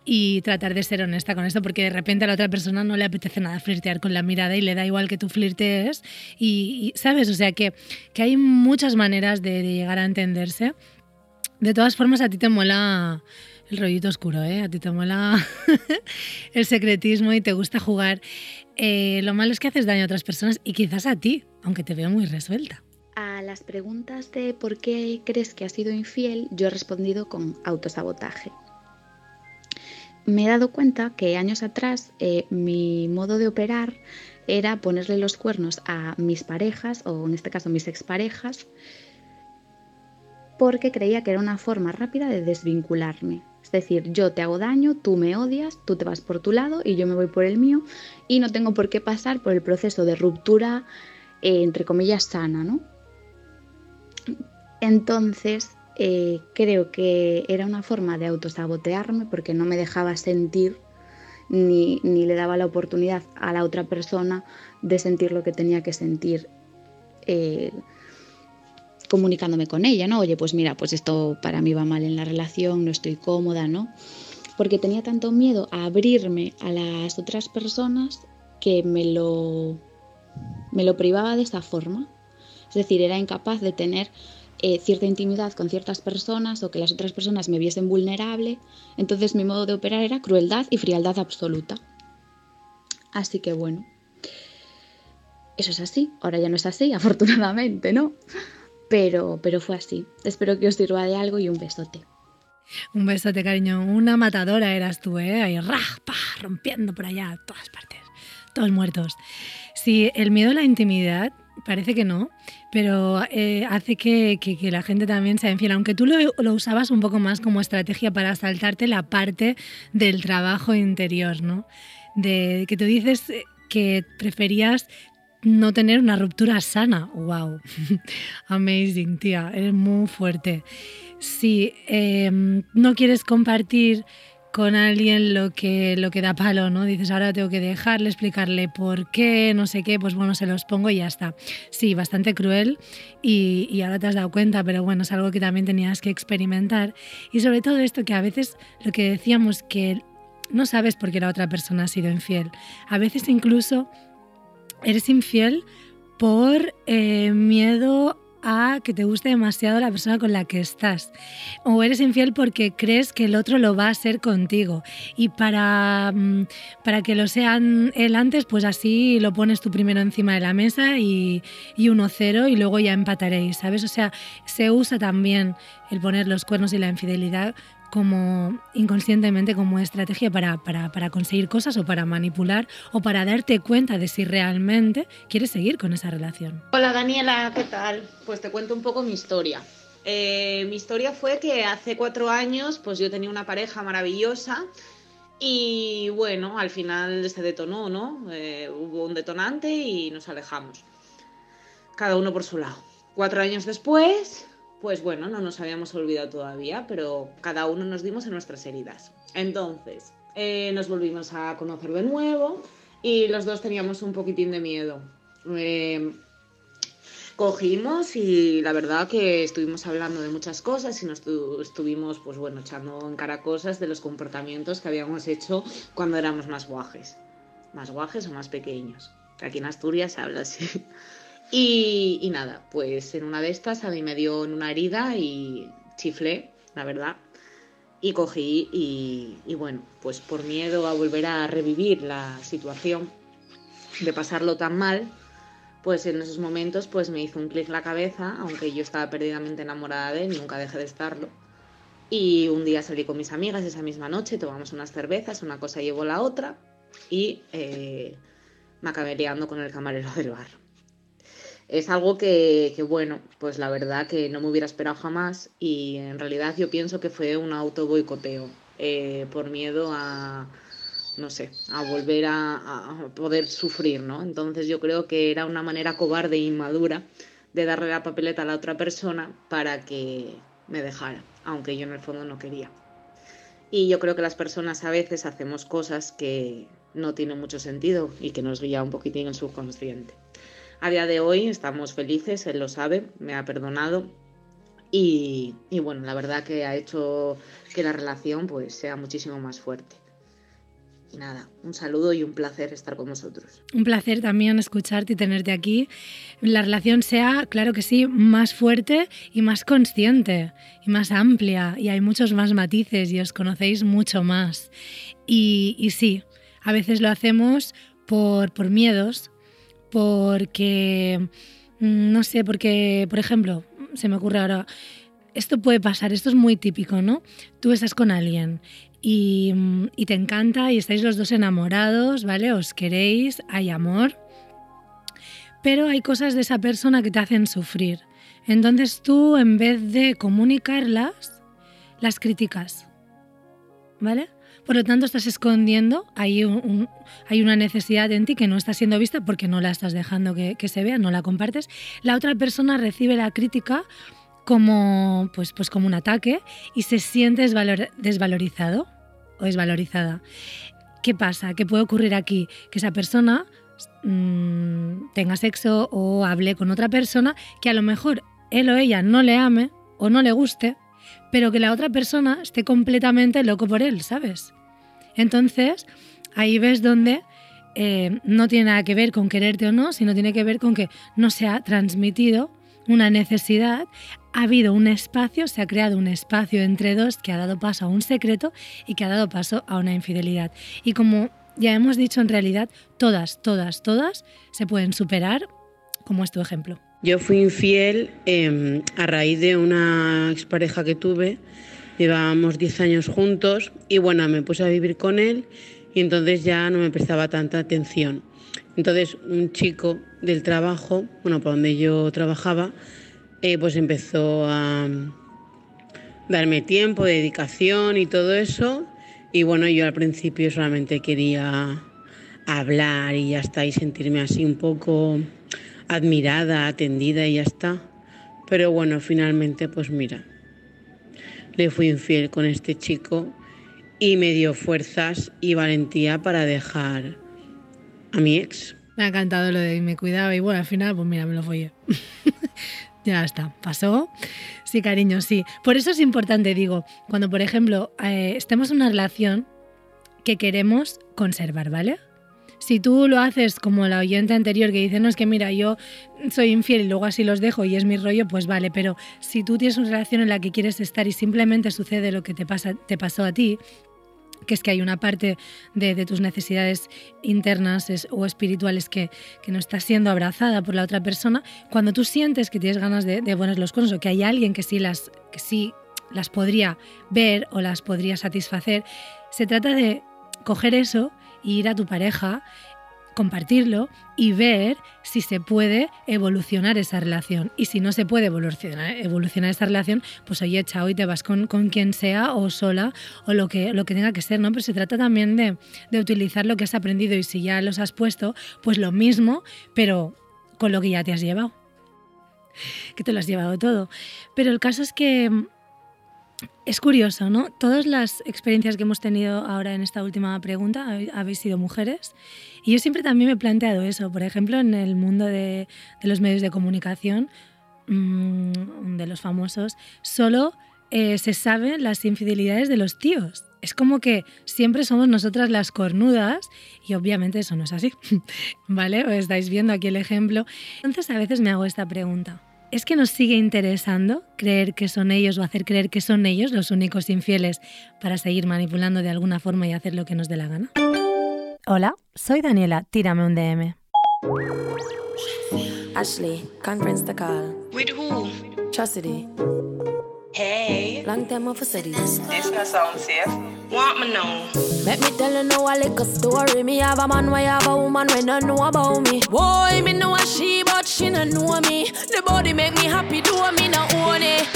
y tratar de ser honesta con esto porque de repente a la otra persona no le apetece nada flirtear con la mirada y le da igual que tú flirtees y, y, ¿sabes? O sea que, que hay muchas maneras de, de llegar a entenderse. De todas formas, a ti te mola el rollito oscuro, ¿eh? A ti te mola el secretismo y te gusta jugar. Eh, lo malo es que haces daño a otras personas y quizás a ti, aunque te veo muy resuelta. A las preguntas de por qué crees que has sido infiel, yo he respondido con autosabotaje. Me he dado cuenta que años atrás eh, mi modo de operar era ponerle los cuernos a mis parejas, o en este caso mis exparejas, porque creía que era una forma rápida de desvincularme. Es decir, yo te hago daño, tú me odias, tú te vas por tu lado y yo me voy por el mío y no tengo por qué pasar por el proceso de ruptura, eh, entre comillas, sana, ¿no? Entonces, eh, creo que era una forma de autosabotearme porque no me dejaba sentir ni, ni le daba la oportunidad a la otra persona de sentir lo que tenía que sentir eh, comunicándome con ella, ¿no? Oye, pues mira, pues esto para mí va mal en la relación, no estoy cómoda, ¿no? Porque tenía tanto miedo a abrirme a las otras personas que me lo, me lo privaba de esa forma. Es decir, era incapaz de tener eh, cierta intimidad con ciertas personas o que las otras personas me viesen vulnerable. Entonces mi modo de operar era crueldad y frialdad absoluta. Así que bueno, eso es así. Ahora ya no es así, afortunadamente, ¿no? Pero, pero fue así. Espero que os sirva de algo y un besote. Un besote, cariño. Una matadora eras tú, ¿eh? Ahí, rompiendo por allá, todas partes. Todos muertos. Sí, el miedo a la intimidad parece que no, pero eh, hace que, que, que, la gente también sea infiel, aunque tú lo, lo, usabas un poco más como estrategia para saltarte la parte del trabajo interior, ¿no? De que tú dices que preferías no tener una ruptura sana. ¡Wow! Amazing, tía, eres muy fuerte. Si eh, no quieres compartir con alguien lo que, lo que da palo, ¿no? Dices, ahora tengo que dejarle, explicarle por qué, no sé qué, pues bueno, se los pongo y ya está. Sí, bastante cruel y, ahora te has dado cuenta, pero bueno, es algo que también tenías que experimentar. Y sobre todo esto que a veces lo que decíamos que no sabes por qué la otra persona ha sido infiel. A veces incluso eres infiel por eh, miedo a que te guste demasiado la persona con la que estás. O eres infiel porque crees que el otro lo va a ser contigo. Y para, mm, para que lo sean él antes, pues así lo pones tú primero encima de la mesa y, y 1-0 y luego ya empataréis, ¿sabes? O sea, se usa también el poner los cuernos y la infidelidad como inconscientemente como estrategia para, para, para, conseguir cosas o para manipular o para darte cuenta de si realmente quieres seguir con esa relación. Hola Daniela, ¿qué tal? Pues te cuento un poco mi historia. Eh, mi historia fue que hace cuatro años pues yo tenía una pareja maravillosa y bueno, al final se detonó, ¿no? Eh, hubo un detonante y nos alejamos. Cada uno por su lado. Cuatro años después, pues bueno, no nos habíamos olvidado todavía, pero cada uno nos dimos en nuestras heridas. Entonces, eh, nos volvimos a conocer de nuevo y los dos teníamos un poquitín de miedo. Eh, cogimos y la verdad que estuvimos hablando de muchas cosas y nos estu- estuvimos, pues bueno, echando en cara cosas de los comportamientos que habíamos hecho cuando éramos más guajes. Más guajes o más pequeños. que Aquí en Asturias se habla así. Y, nada, pues en una de estas a mí me dio en una herida y chiflé, la verdad. Y cogí y, y bueno, pues por miedo a volver a revivir la situación de pasarlo tan mal, pues en esos momentos pues me hizo un clic la cabeza, aunque yo estaba perdidamente enamorada de él, nunca dejé de estarlo. Y un día salí con mis amigas esa misma noche, tomamos unas cervezas, una cosa llevó la otra y eh, me acabé liando con el camarero del bar. Es algo que, bueno, pues la verdad que no me hubiera esperado jamás y en realidad yo pienso que fue un auto boicoteo eh, por miedo a, no sé, a volver a, a poder sufrir, ¿no? Entonces yo creo que era una manera cobarde e inmadura de darle la papeleta a la otra persona para que me dejara, aunque yo en el fondo no quería. Y yo creo que las personas a veces hacemos cosas que no tienen mucho sentido y que nos guía un poquitín el subconsciente. A día de hoy estamos felices, él lo sabe, me ha perdonado y, bueno, la verdad que ha hecho que la relación pues sea muchísimo más fuerte. Y nada, un saludo y un placer estar con vosotros. Un placer también escucharte y tenerte aquí. La relación sea, claro que sí, más fuerte y más consciente y más amplia y hay muchos más matices y os conocéis mucho más. Y, sí, a veces lo hacemos por miedos, porque, mm, no sé, porque, por ejemplo, se me ocurre ahora, esto puede pasar, esto es muy típico, ¿no? Tú estás con alguien y, mm, y te encanta y estáis los dos enamorados, ¿vale? Os queréis, hay amor, pero hay cosas de esa persona que te hacen sufrir. Entonces tú, en vez de comunicarlas, las criticas, ¿vale? Por lo tanto, estás escondiendo, hay, hay una necesidad en ti que no está siendo vista porque no la estás dejando que, se vea, no la compartes. La otra persona recibe la crítica como, pues, pues como un ataque y se siente desvalor, desvalorizado o desvalorizada. ¿Qué pasa? ¿Qué puede ocurrir aquí? Que esa persona mmm, tenga sexo o hable con otra persona que a lo mejor él o ella no le ame o no le guste, pero que la otra persona esté completamente loco por él, ¿sabes? Entonces, ahí ves donde eh, no tiene nada que ver con quererte o no, sino tiene que ver con que no se ha transmitido una necesidad, ha habido un espacio, se ha creado un espacio entre dos que ha dado paso a un secreto y que ha dado paso a una infidelidad. Y como ya hemos dicho, en realidad todas, todas, todas se pueden superar, como es tu ejemplo. Yo fui infiel eh, a raíz de una expareja que tuve. Llevábamos 10 años juntos y bueno, me puse a vivir con él y entonces ya no me prestaba tanta atención. Entonces un chico del trabajo, bueno, por donde yo trabajaba, eh, pues empezó a darme tiempo, dedicación y todo eso. Y bueno, yo al principio solamente quería hablar y ya está, y sentirme así un poco admirada, atendida y ya está. Pero bueno, finalmente pues mira, le fui infiel con este chico y me dio fuerzas y valentía para dejar a mi ex. Me ha encantado lo de me cuidaba y bueno, al final pues mira, me lo follé. ya está, pasó. Sí, cariño, sí. Por eso es importante, digo, cuando por ejemplo eh, estemos en una relación que queremos conservar, ¿vale? Si tú lo haces como la oyente anterior que dice, no, es que mira, yo soy infiel y luego así los dejo y es mi rollo, pues vale, pero si tú tienes una relación en la que quieres estar y simplemente sucede lo que te, pasa, te pasó a ti, que es que hay una parte de, tus necesidades internas o espirituales que, que, no está siendo abrazada por la otra persona, cuando tú sientes que tienes ganas de, de poner los cuernos o que hay alguien que sí las, que sí las podría ver o las podría satisfacer, se trata de coger eso ir a tu pareja, compartirlo y ver si se puede evolucionar esa relación. Y si no se puede evolucionar, esa relación, pues oye, chao y te vas con, con quien sea o sola o lo que, lo que tenga que ser, ¿no? Pero se trata también de, de utilizar lo que has aprendido y si ya los has puesto, pues lo mismo, pero con lo que ya te has llevado. Que te lo has llevado todo. Pero el caso es que Es curioso, ¿no? Todas las experiencias que hemos tenido ahora en esta última pregunta habéis sido mujeres. Y yo siempre también me he planteado eso. Por ejemplo, en el mundo de, de los medios de comunicación, mm, de los famosos, solo eh, se saben las infidelidades de los tíos. Es como que siempre somos nosotras las cornudas y obviamente eso no es así. ¿Vale? Os estáis viendo aquí el ejemplo. Entonces a veces me hago esta pregunta. ¿Es que nos sigue interesando creer que son ellos o hacer creer que son ellos los únicos infieles para seguir manipulando de alguna forma y hacer lo que nos dé la gana? Hola, soy Daniela, tírame un DM. Ashley, conference the call. With who? Chastity. Hey. Long time off a city. This not sound safe. Want me know? Let me tell you now a little story. Me have a man, why have a woman when don't know about me. Boy, me she don't know me. The body make me happy, do me not own it.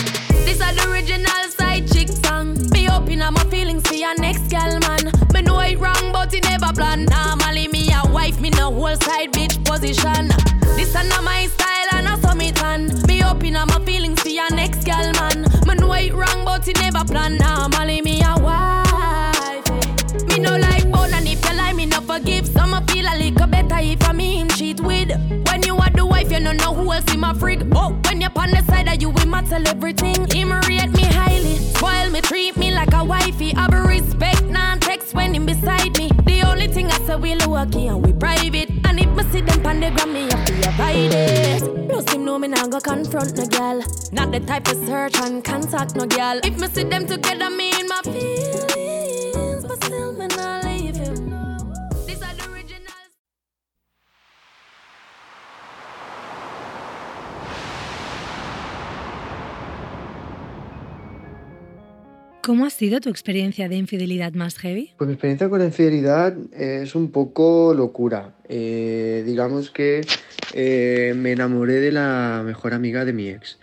This is the original side chick song. Be open up my feelings for your next gal, man. Me know it wrong, but it never plan. Normally me a wife, me no whole side bitch position. This is not my style and I saw me tan. Me open up my feelings for your next gal, man. Me know it wrong, but it never plan. Normally me a wife. eh. Me no like bone and if you like me no forgive. Some feel a little better if I me him cheat with. When you are you no know who else in my frig. Oh, when you're on the side of you, we might tell everything. Him rate me highly, spoil me, treat me like a wifey. I be respect, non text when him beside me. The only thing I say we lucky and we private. And if me see them on the gram, me have to avoid it. Plus him know me nah go confront no girl. Not the type of search and contact no girl. If me see them together, me in my feelings, but still me nah ¿Cómo ha sido tu experiencia de infidelidad más heavy? Pues mi experiencia con la infidelidad es un poco locura. Eh, digamos que eh, me enamoré de la mejor amiga de mi ex.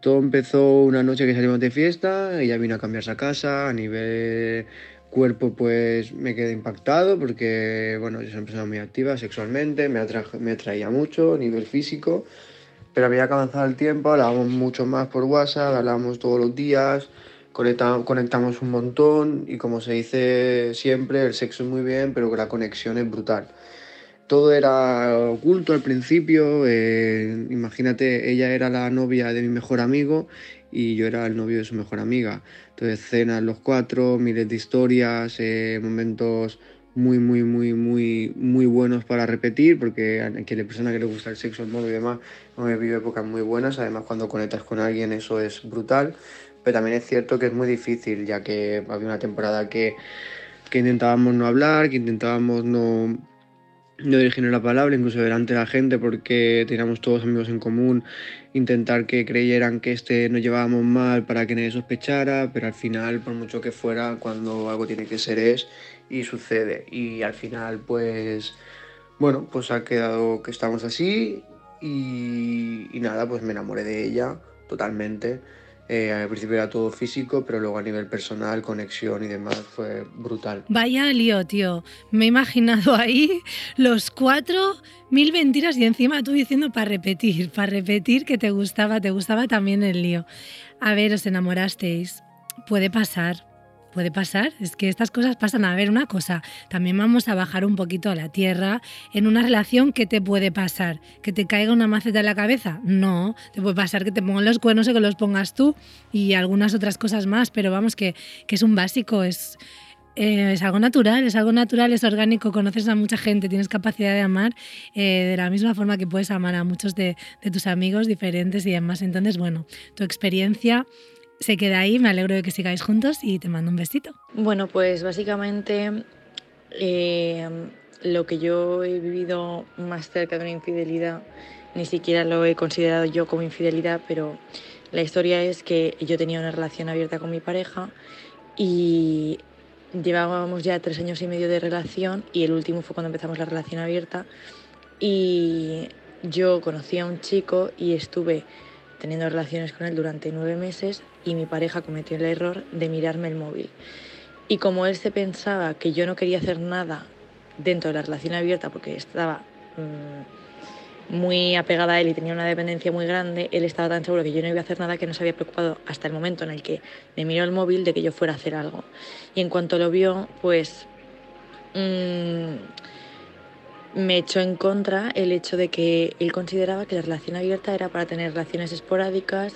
Todo empezó una noche que salimos de fiesta, ella vino a cambiarse a casa, a nivel cuerpo pues me quedé impactado porque bueno, yo soy una persona muy activa sexualmente, me, atra- me atraía mucho a nivel físico, pero había que avanzar el tiempo, hablábamos mucho más por WhatsApp, hablábamos todos los días, conecta- conectamos un montón y como se dice siempre, el sexo es muy bien, pero la conexión es brutal. Todo era oculto al principio, eh, imagínate, ella era la novia de mi mejor amigo y yo era el novio de su mejor amiga. Entonces cenas los cuatro, miles de historias, eh, momentos muy, muy, muy, muy, muy buenos para repetir, porque a la persona que le gusta el sexo, el modo y demás, hemos vivido épocas muy buenas. Además, cuando conectas con alguien, eso es brutal. Pero también es cierto que es muy difícil, ya que había una temporada que, intentábamos no hablar, que intentábamos no, no dirigir la palabra, incluso delante de la gente, porque teníamos todos amigos en común, intentar que creyeran que este nos llevábamos mal para que nadie sospechara, pero al final, por mucho que fuera, cuando algo tiene que ser es y sucede. Y al final, pues, bueno, pues ha quedado que estamos así y, y nada, pues me enamoré de ella totalmente. Eh, al principio era todo físico, pero luego a nivel personal, conexión y demás fue brutal. Vaya lío, tío. Me he imaginado ahí los cuatro mil mentiras y encima tú diciendo para repetir, para repetir que te gustaba, te gustaba también el lío. A ver, os enamorasteis. Puede pasar, puede pasar. Es que estas cosas pasan. A ver, una cosa, también vamos a bajar un poquito a la tierra. En una relación, ¿qué te puede pasar? ¿Que te caiga una maceta en la cabeza? No, te puede pasar que te pongan los cuernos o que los pongas tú y algunas otras cosas más, pero vamos, que, que es un básico, es, eh, es algo natural, es algo natural, es orgánico, conoces a mucha gente, tienes capacidad de amar eh, de la misma forma que puedes amar a muchos de, de tus amigos diferentes y demás. Entonces, bueno, tu experiencia se queda ahí, me alegro de que sigáis juntos y te mando un besito. Bueno, pues básicamente eh, lo que yo he vivido más cerca de una infidelidad, ni siquiera lo he considerado yo como infidelidad, pero la historia es que yo tenía una relación abierta con mi pareja y llevábamos ya tres años y medio de relación y el último fue cuando empezamos la relación abierta y yo conocí a un chico y estuve teniendo relaciones con él durante nueve meses y mi pareja cometió el error de mirarme el móvil. Y como él se pensaba que yo no quería hacer nada dentro de la relación abierta porque estaba mm, muy apegada a él y tenía una dependencia muy grande, él estaba tan seguro que yo no iba a hacer nada que no se había preocupado hasta el momento en el que me miró el móvil de que yo fuera a hacer algo. Y en cuanto lo vio, pues mm, me echó en contra el hecho de que él consideraba que la relación abierta era para tener relaciones esporádicas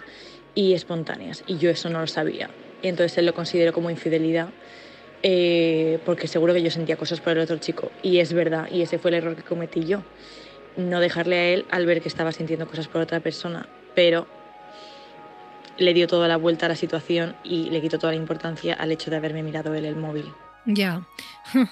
y espontáneas. Y yo eso no lo sabía. Entonces él lo consideró como infidelidad. eh, porque seguro que yo sentía cosas por el otro chico. Y es verdad, y ese fue el error que cometí yo. No dejarle a él al ver que estaba sintiendo cosas por otra persona. Pero le dio toda la vuelta a la situación y le quitó toda la importancia al hecho de haberme mirado él el móvil. Ya.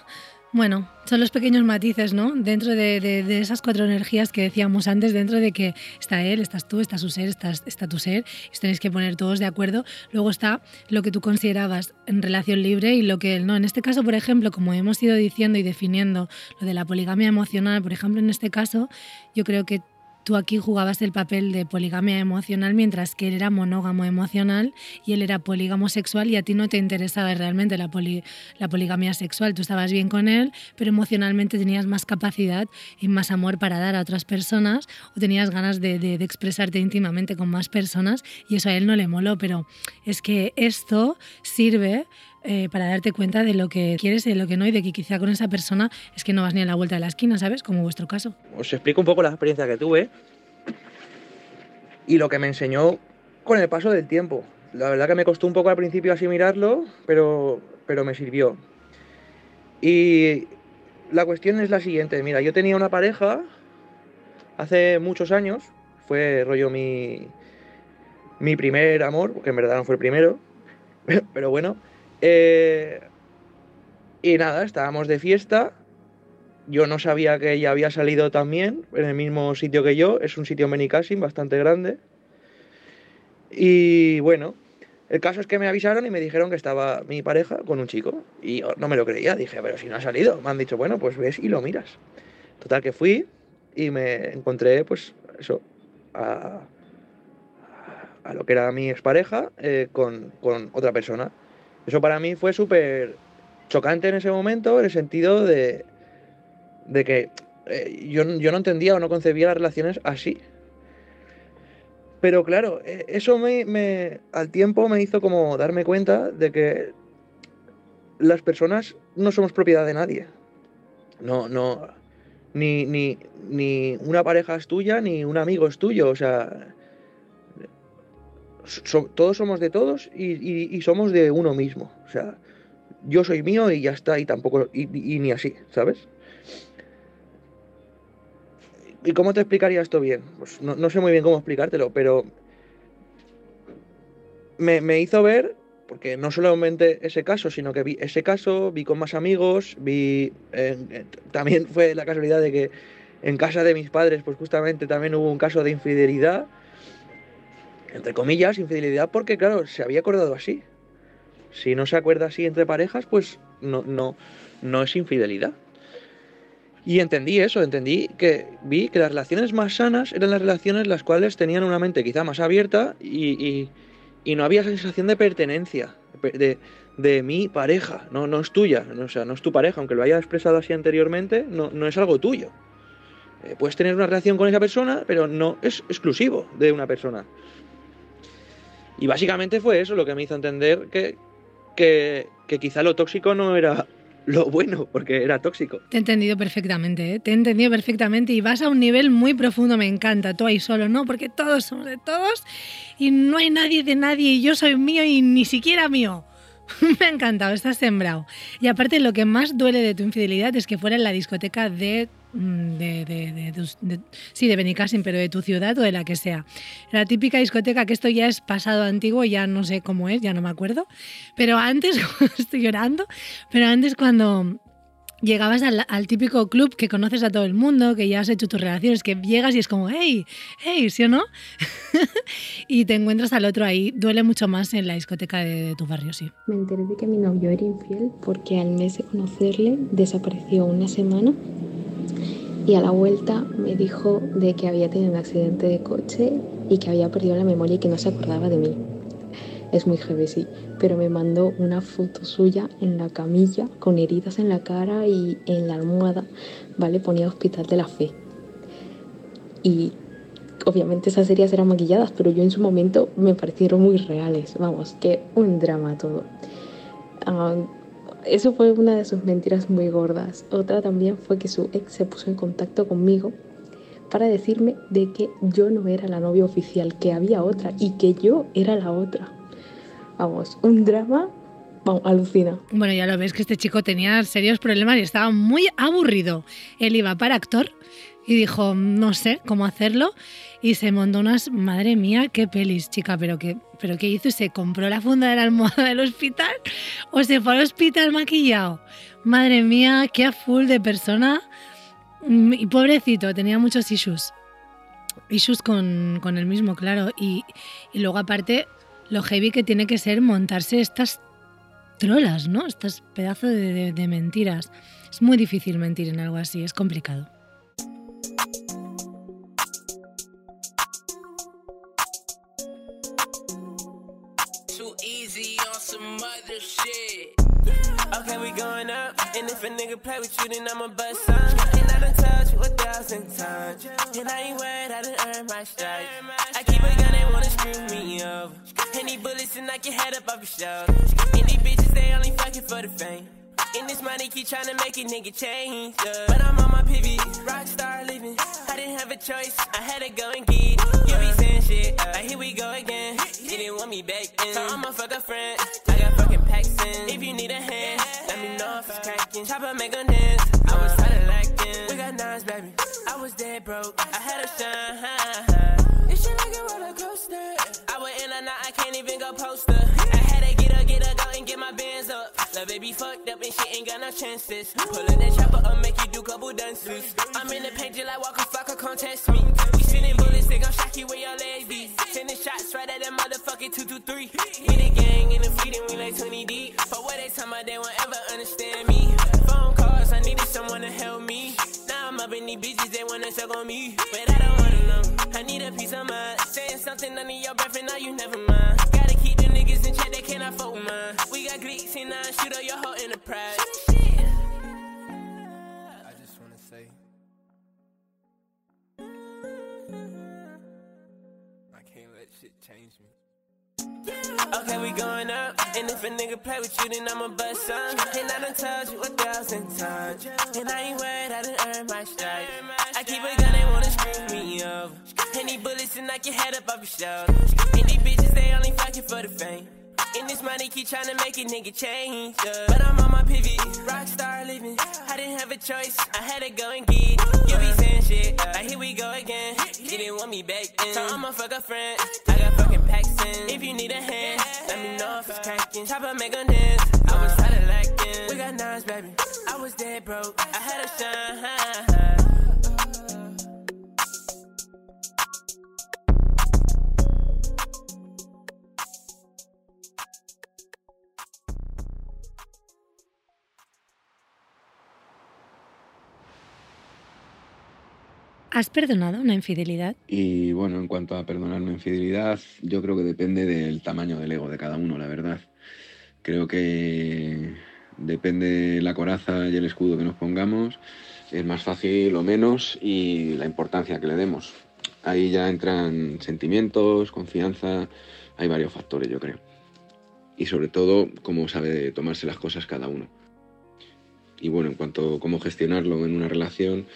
Bueno, son los pequeños matices, ¿no? Dentro de, de- esas cuatro energías que decíamos antes, dentro de que está él, estás tú, está su ser, está tu ser, os tenéis que poner todos de acuerdo. Luego está lo que tú considerabas en relación libre y lo que él no. En este caso, por ejemplo, como hemos ido diciendo y definiendo lo de la poligamia emocional, por ejemplo, en este caso, yo creo que tú aquí jugabas el papel de poligamia emocional mientras que él era monógamo emocional y él era polígamo sexual y a ti no te interesaba realmente la, poli- la poligamia sexual. Tú estabas bien con él, pero emocionalmente tenías más capacidad y más amor para dar a otras personas o tenías ganas de, de- de expresarte íntimamente con más personas y eso a él no le moló. Pero es que esto sirve eh, para darte cuenta de lo que quieres y de lo que no y de que quizá con esa persona es que no vas ni a la vuelta de la esquina, ¿sabes? Como vuestro caso. Os explico un poco la experiencia que tuve y lo que me enseñó con el paso del tiempo. La verdad que me costó un poco al principio asimilarlo, pero, pero me sirvió. Y la cuestión es la siguiente. Mira, yo tenía una pareja hace muchos años. Fue rollo mi, mi primer amor, porque en verdad no fue el primero. Pero bueno. Eh, y nada, estábamos de fiesta. Yo no sabía que ella había salido también en el mismo sitio que yo. Es un sitio en Benicassim bastante grande. Y bueno, el caso es que me avisaron y me dijeron que estaba mi pareja con un chico. Y yo no me lo creía. Dije, pero si no ha salido. Me han dicho, bueno, pues ves y lo miras. Total que fui y me encontré, pues, eso, a, a lo que era mi expareja eh, con, con otra persona. Eso para mí fue súper chocante en ese momento, en el sentido de, de que eh, yo, yo no entendía o no concebía las relaciones así. Pero claro, eh, eso me, me- al tiempo me hizo como darme cuenta de que las personas no somos propiedad de nadie. No, no, ni, ni, ni una pareja es tuya, ni un amigo es tuyo. O sea, todos somos de todos y, somos de uno mismo. O sea, yo soy mío y ya está, y tampoco, y, y- ni así, ¿sabes? ¿Y cómo te explicaría esto bien? Pues no, sé muy bien cómo explicártelo, pero me, me hizo ver, porque no solamente ese caso, sino que vi ese caso, vi con más amigos, vi... también fue la casualidad de que en casa de mis padres, pues justamente también hubo un caso de infidelidad, entre comillas, infidelidad, porque claro, se había acordado así. Si no se acuerda así entre parejas, pues no, no, no es infidelidad. Y entendí eso, entendí que vi que las relaciones más sanas eran las relaciones las cuales tenían una mente quizá más abierta y, y- no había sensación de pertenencia, de, de mi pareja, no, no es tuya, no, o sea, no es tu pareja, aunque lo haya expresado así anteriormente, no, no es algo tuyo. Eh, puedes tener una relación con esa persona, pero no es exclusivo de una persona. Y básicamente fue eso lo que me hizo entender que, que, que quizá lo tóxico no era lo bueno, porque era tóxico. Te he entendido perfectamente, ¿eh? te he entendido perfectamente y vas a un nivel muy profundo, me encanta, tú ahí solo, ¿no? Porque todos somos de todos y no hay nadie de nadie y yo soy mío y ni siquiera mío. me ha encantado, estás sembrado. Y aparte lo que más duele de tu infidelidad es que fuera en la discoteca de... mm, De, de, de sí, de Benicassim, pero de tu ciudad o de la que sea. La típica discoteca, que esto ya es pasado antiguo, ya no sé cómo es, ya no me acuerdo. Pero antes, estoy llorando, pero antes cuando llegabas al, al típico club que conoces a todo el mundo, que ya has hecho tus relaciones, que llegas y es como, hey, hey, ¿sí o no? y te encuentras al otro ahí. Duele mucho más en la discoteca de, de tu barrio, sí. Me enteré de que mi novio era infiel porque al mes de conocerle desapareció una semana y a la vuelta me dijo de que había tenido un accidente de coche y que había perdido la memoria y que no se acordaba de mí. Es muy heavy, sí, pero me mandó una foto suya en la camilla con heridas en la cara y en la almohada, ¿vale? Ponía Hospital de la Fe. y obviamente esas series eran maquilladas, pero yo en su momento me parecieron muy reales. Vamos, que un drama todo. Ah, eso fue una de sus mentiras muy gordas. Otra también fue que su ex se puso en contacto conmigo para decirme de que yo no era la novia oficial, que había otra y que yo era la otra. Vamos, un drama, vamos, alucina. Bueno, ya lo ves que este chico tenía serios problemas y estaba muy aburrido. Él iba para actor y dijo, no sé cómo hacerlo. Y se montó unas, madre mía, qué pelis, chica, pero qué, pero qué hizo, se compró la funda de la almohada del hospital o se fue al hospital maquillado. Madre mía, qué full de persona. Mm, Y pobrecito, tenía muchos issues. Issues con, con el mismo, claro. Y, y luego aparte, lo heavy que tiene que ser montarse estas trolas, ¿no? Estas pedazos de, de- de mentiras. Es muy difícil mentir en algo así, es complicado. Some other shit. Okay, we going up. And if a nigga play with you, then I'ma bust some. And I done told you a thousand times. And I ain't worried, I done earned my stripes. I keep a gun, they wanna screw me over. Any bullets and knock your head up off your shoulders. And these bitches, they only fucking for the fame. And this money keep trying to make a nigga change. yeah. But I'm on my pivot, rockstar living. I didn't have a choice, I had to go and get it. You be saying shit, like here we go again. You didn't want me back then. So I'ma fuck a friend. I got fucking packs in. If you need a hand, let me know if it's cracking. Chopper make a dance. I was tired of lacking. We got nines, baby. I was dead broke. I had a shine. This shit like a roller coaster. I went in or not, I can't even go poster. I had to get get up, go and get my bands up. The baby fucked up and she ain't got no chances. Pull in that chopper up, make you do couple dances. I'm in the paint like Walker Flocker, come test me. We spinning bullets, they gon' shock you where your legs be. Sending shots right at that motherfucking 223. We the gang in the fleet and we like 20 deep. But what they talking about, they won't ever understand me. Phone calls, I needed someone to help me. Now I'm up in these bitches, they wanna suck on me. But I don't wanna know. I need a piece of mind. Saying something under your breath and now you never mind. They cannot fuck with mine. We got Greeks and nine, shoot up your whole enterprise. I just wanna say. I can't let shit change me. Okay, we going up. And if a nigga play with you, then I'ma bust some. And I done told you a thousand times. And I ain't worried, I done earned my stripes. I keep a gun, they wanna screw me over. Any bullets and knock your head up off your shoulders. And these bitches, they only fucking for the fame. And this money keep trying to make a nigga change. yeah. But I'm on my pivot, rockstar living. I didn't have a choice, I had to go and get it. You be saying shit, like here we go again. You didn't want me back then. So I'ma fuck a friend. I got fucking packs in. If you need a hand, let me know if it's cracking. Chopper make a dance. I was tired of lacking. We got nines, baby. I was dead broke. I had a shine. ¿Has perdonado una infidelidad? Y bueno, en cuanto a perdonar una infidelidad, yo creo que depende del tamaño del ego de cada uno, la verdad. Creo que depende de la coraza y el escudo que nos pongamos, es más fácil o menos y la importancia que le demos. Ahí ya entran sentimientos, confianza, hay varios factores, yo creo. Y sobre todo, cómo sabe tomarse las cosas cada uno. Y bueno, en cuanto a cómo gestionarlo en una relación,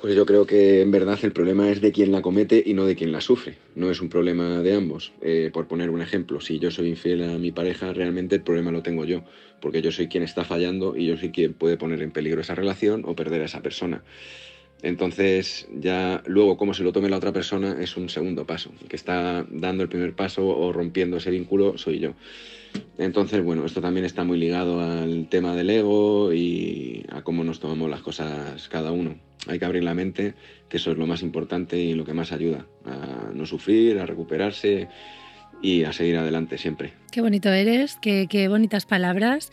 pues yo creo que en verdad el problema es de quien la comete y no de quien la sufre. No es un problema de ambos. Eh, por poner un ejemplo, si yo soy infiel a mi pareja, realmente el problema lo tengo yo, porque yo soy quien está fallando y yo soy quien puede poner en peligro esa relación o perder a esa persona. Entonces, ya luego cómo se lo tome la otra persona es un segundo paso. El que está dando el primer paso o rompiendo ese vínculo soy yo. Entonces, bueno, esto también está muy ligado al tema del ego y a cómo nos tomamos las cosas cada uno. Hay que abrir la mente, que eso es lo más importante y lo que más ayuda a no sufrir, a recuperarse y a seguir adelante siempre. Qué bonito eres, qué, qué bonitas palabras.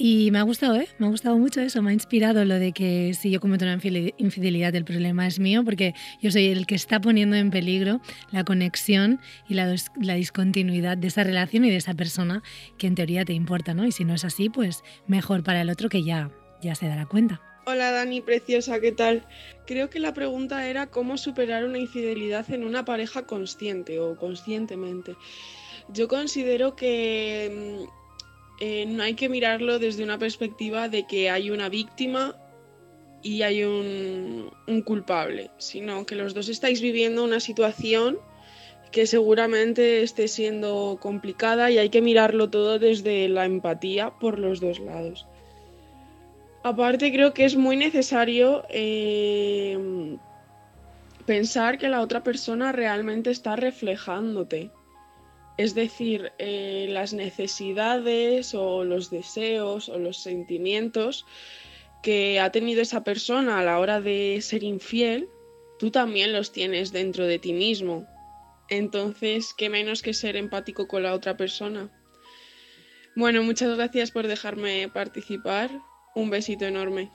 Y me ha gustado, ¿eh? Me ha gustado mucho eso, me ha inspirado lo de que si yo cometo una infide- infidelidad el problema es mío, porque yo soy el que está poniendo en peligro la conexión y la, la discontinuidad de esa relación y de esa persona que en teoría te importa, ¿no? Y si no es así, pues mejor para el otro que ya, ya se dará cuenta. Hola Dani, preciosa, ¿qué tal? Creo que la pregunta era cómo superar una infidelidad en una pareja consciente o conscientemente. Yo considero que mm, eh, no hay que mirarlo desde una perspectiva de que hay una víctima y hay un, culpable, sino que los dos estáis viviendo una situación que seguramente esté siendo complicada y hay que mirarlo todo desde la empatía por los dos lados. Aparte creo que es muy necesario eh, pensar que la otra persona realmente está reflejándote. Es decir, eh, las necesidades o los deseos o los sentimientos que ha tenido esa persona a la hora de ser infiel, tú también los tienes dentro de ti mismo. Entonces, ¿qué menos que ser empático con la otra persona? Bueno, muchas gracias por dejarme participar. Un besito enorme.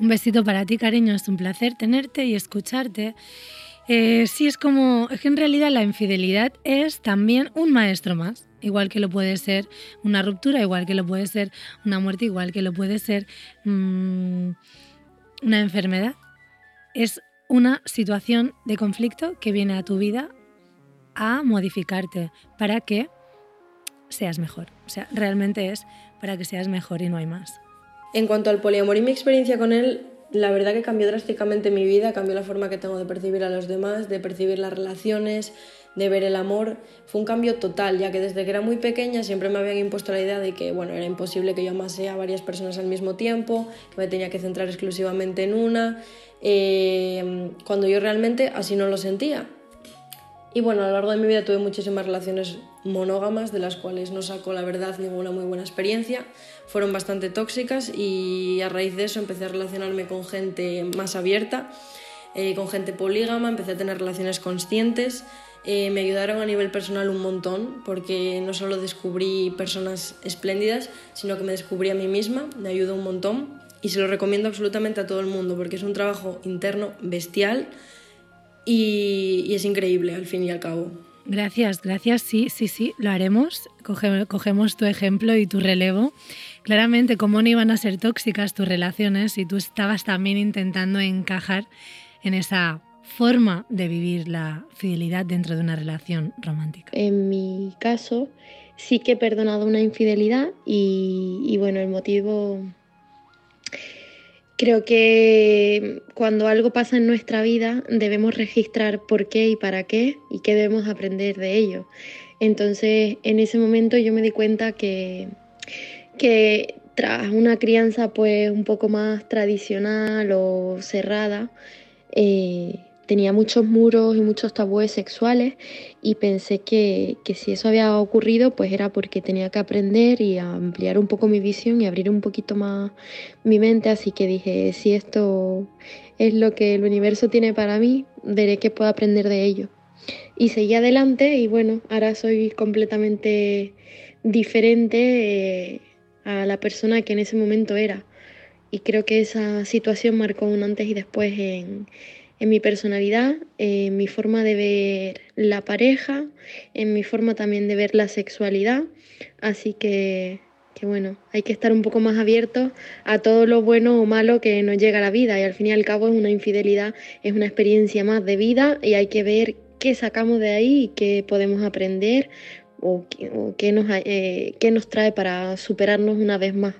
Un besito para ti, cariño. Es un placer tenerte y escucharte. Eh, sí, es como, es que en realidad la infidelidad es también un maestro más, igual que lo puede ser una ruptura, igual que lo puede ser una muerte, igual que lo puede ser mm, una enfermedad. Es una situación de conflicto que viene a tu vida a modificarte para que seas mejor. O sea, realmente es para que seas mejor y no hay más. En cuanto al poliamor y mi experiencia con él, la verdad que cambió drásticamente mi vida, cambió la forma que tengo de percibir a los demás, de percibir las relaciones, de ver el amor. Fue un cambio total, ya que desde que era muy pequeña siempre me habían impuesto la idea de que bueno, era imposible que yo amase a varias personas al mismo tiempo, que me tenía que centrar exclusivamente en una, eh, cuando yo realmente así no lo sentía. Y bueno, a lo largo de mi vida tuve muchísimas relaciones monógamas, de las cuales no saco la verdad ninguna muy buena experiencia. Fueron bastante tóxicas y a raíz de eso empecé a relacionarme con gente más abierta, eh, con gente polígama, empecé a tener relaciones conscientes. Eh, me ayudaron a nivel personal un montón porque no solo descubrí personas espléndidas, sino que me descubrí a mí misma, me ayudó un montón y se lo recomiendo absolutamente a todo el mundo porque es un trabajo interno bestial y, es increíble al fin y al cabo. Gracias, gracias. Sí, sí, sí, lo haremos. cogemos tu ejemplo y tu relevo. Claramente, ¿cómo no iban a ser tóxicas tus relaciones si tú estabas también intentando encajar en esa forma de vivir la fidelidad dentro de una relación romántica? En mi caso, sí que he perdonado una infidelidad y, y bueno, el motivo Creo que cuando algo pasa en nuestra vida debemos registrar por qué y para qué y qué debemos aprender de ello. Entonces, en ese momento yo me di cuenta que, que tras una crianza pues un poco más tradicional o cerrada, eh, tenía muchos muros y muchos tabúes sexuales y pensé que, si eso había ocurrido pues era porque tenía que aprender y ampliar un poco mi visión y abrir un poquito más mi mente, así que dije, si esto es lo que el universo tiene para mí, veré que puedo aprender de ello. Y seguí adelante y bueno, ahora soy completamente diferente eh, a la persona que en ese momento era. Y creo que esa situación marcó un antes y después en, en mi personalidad, en mi forma de ver la pareja, en mi forma también de ver la sexualidad. Así que, que bueno, hay que estar un poco más abiertos a todo lo bueno o malo que nos llega a la vida. Y al fin y al cabo es una infidelidad, es una experiencia más de vida y hay que ver qué sacamos de ahí y qué podemos aprender o, qué, nos, eh, qué nos trae para superarnos una vez más.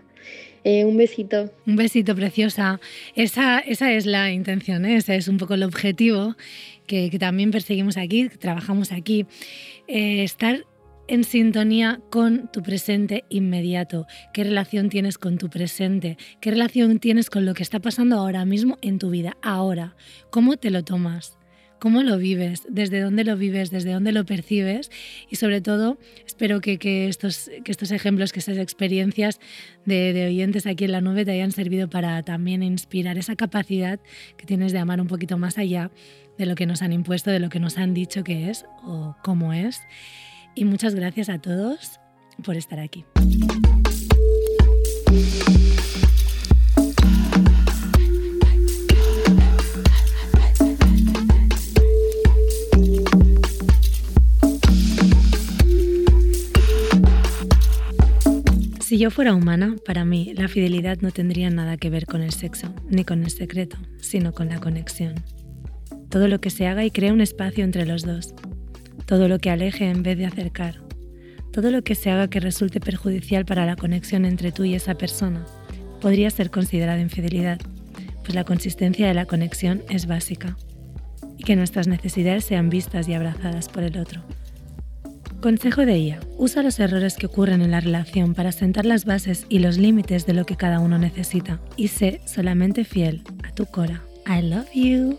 Eh, un besito. Un besito, preciosa. Esa, esa es la intención, ¿eh? ese es un poco el objetivo que, también perseguimos aquí, que trabajamos aquí. Estar en sintonía con tu presente inmediato. ¿Qué relación tienes con tu presente? ¿Qué relación tienes con lo que está pasando ahora mismo en tu vida? Ahora. ¿Cómo te lo tomas? Cómo lo vives, desde dónde lo vives, desde dónde lo percibes y sobre todo espero que, estos, que estos ejemplos, que estas experiencias de, de, oyentes aquí en la nube te hayan servido para también inspirar esa capacidad que tienes de amar un poquito más allá de lo que nos han impuesto, de lo que nos han dicho que es o cómo es. Y muchas gracias a todos por estar aquí. Si yo fuera humana, para mí la fidelidad no tendría nada que ver con el sexo, ni con el secreto, sino con la conexión. Todo lo que se haga y crea un espacio entre los dos. Todo lo que aleje en vez de acercar. Todo lo que se haga que resulte perjudicial para la conexión entre tú y esa persona podría ser considerado infidelidad, pues la consistencia de la conexión es básica y que nuestras necesidades sean vistas y abrazadas por el otro. Consejo de ella, usa los errores que ocurren en la relación para sentar las bases y los límites de lo que cada uno necesita y sé solamente fiel a tu cora. I love you.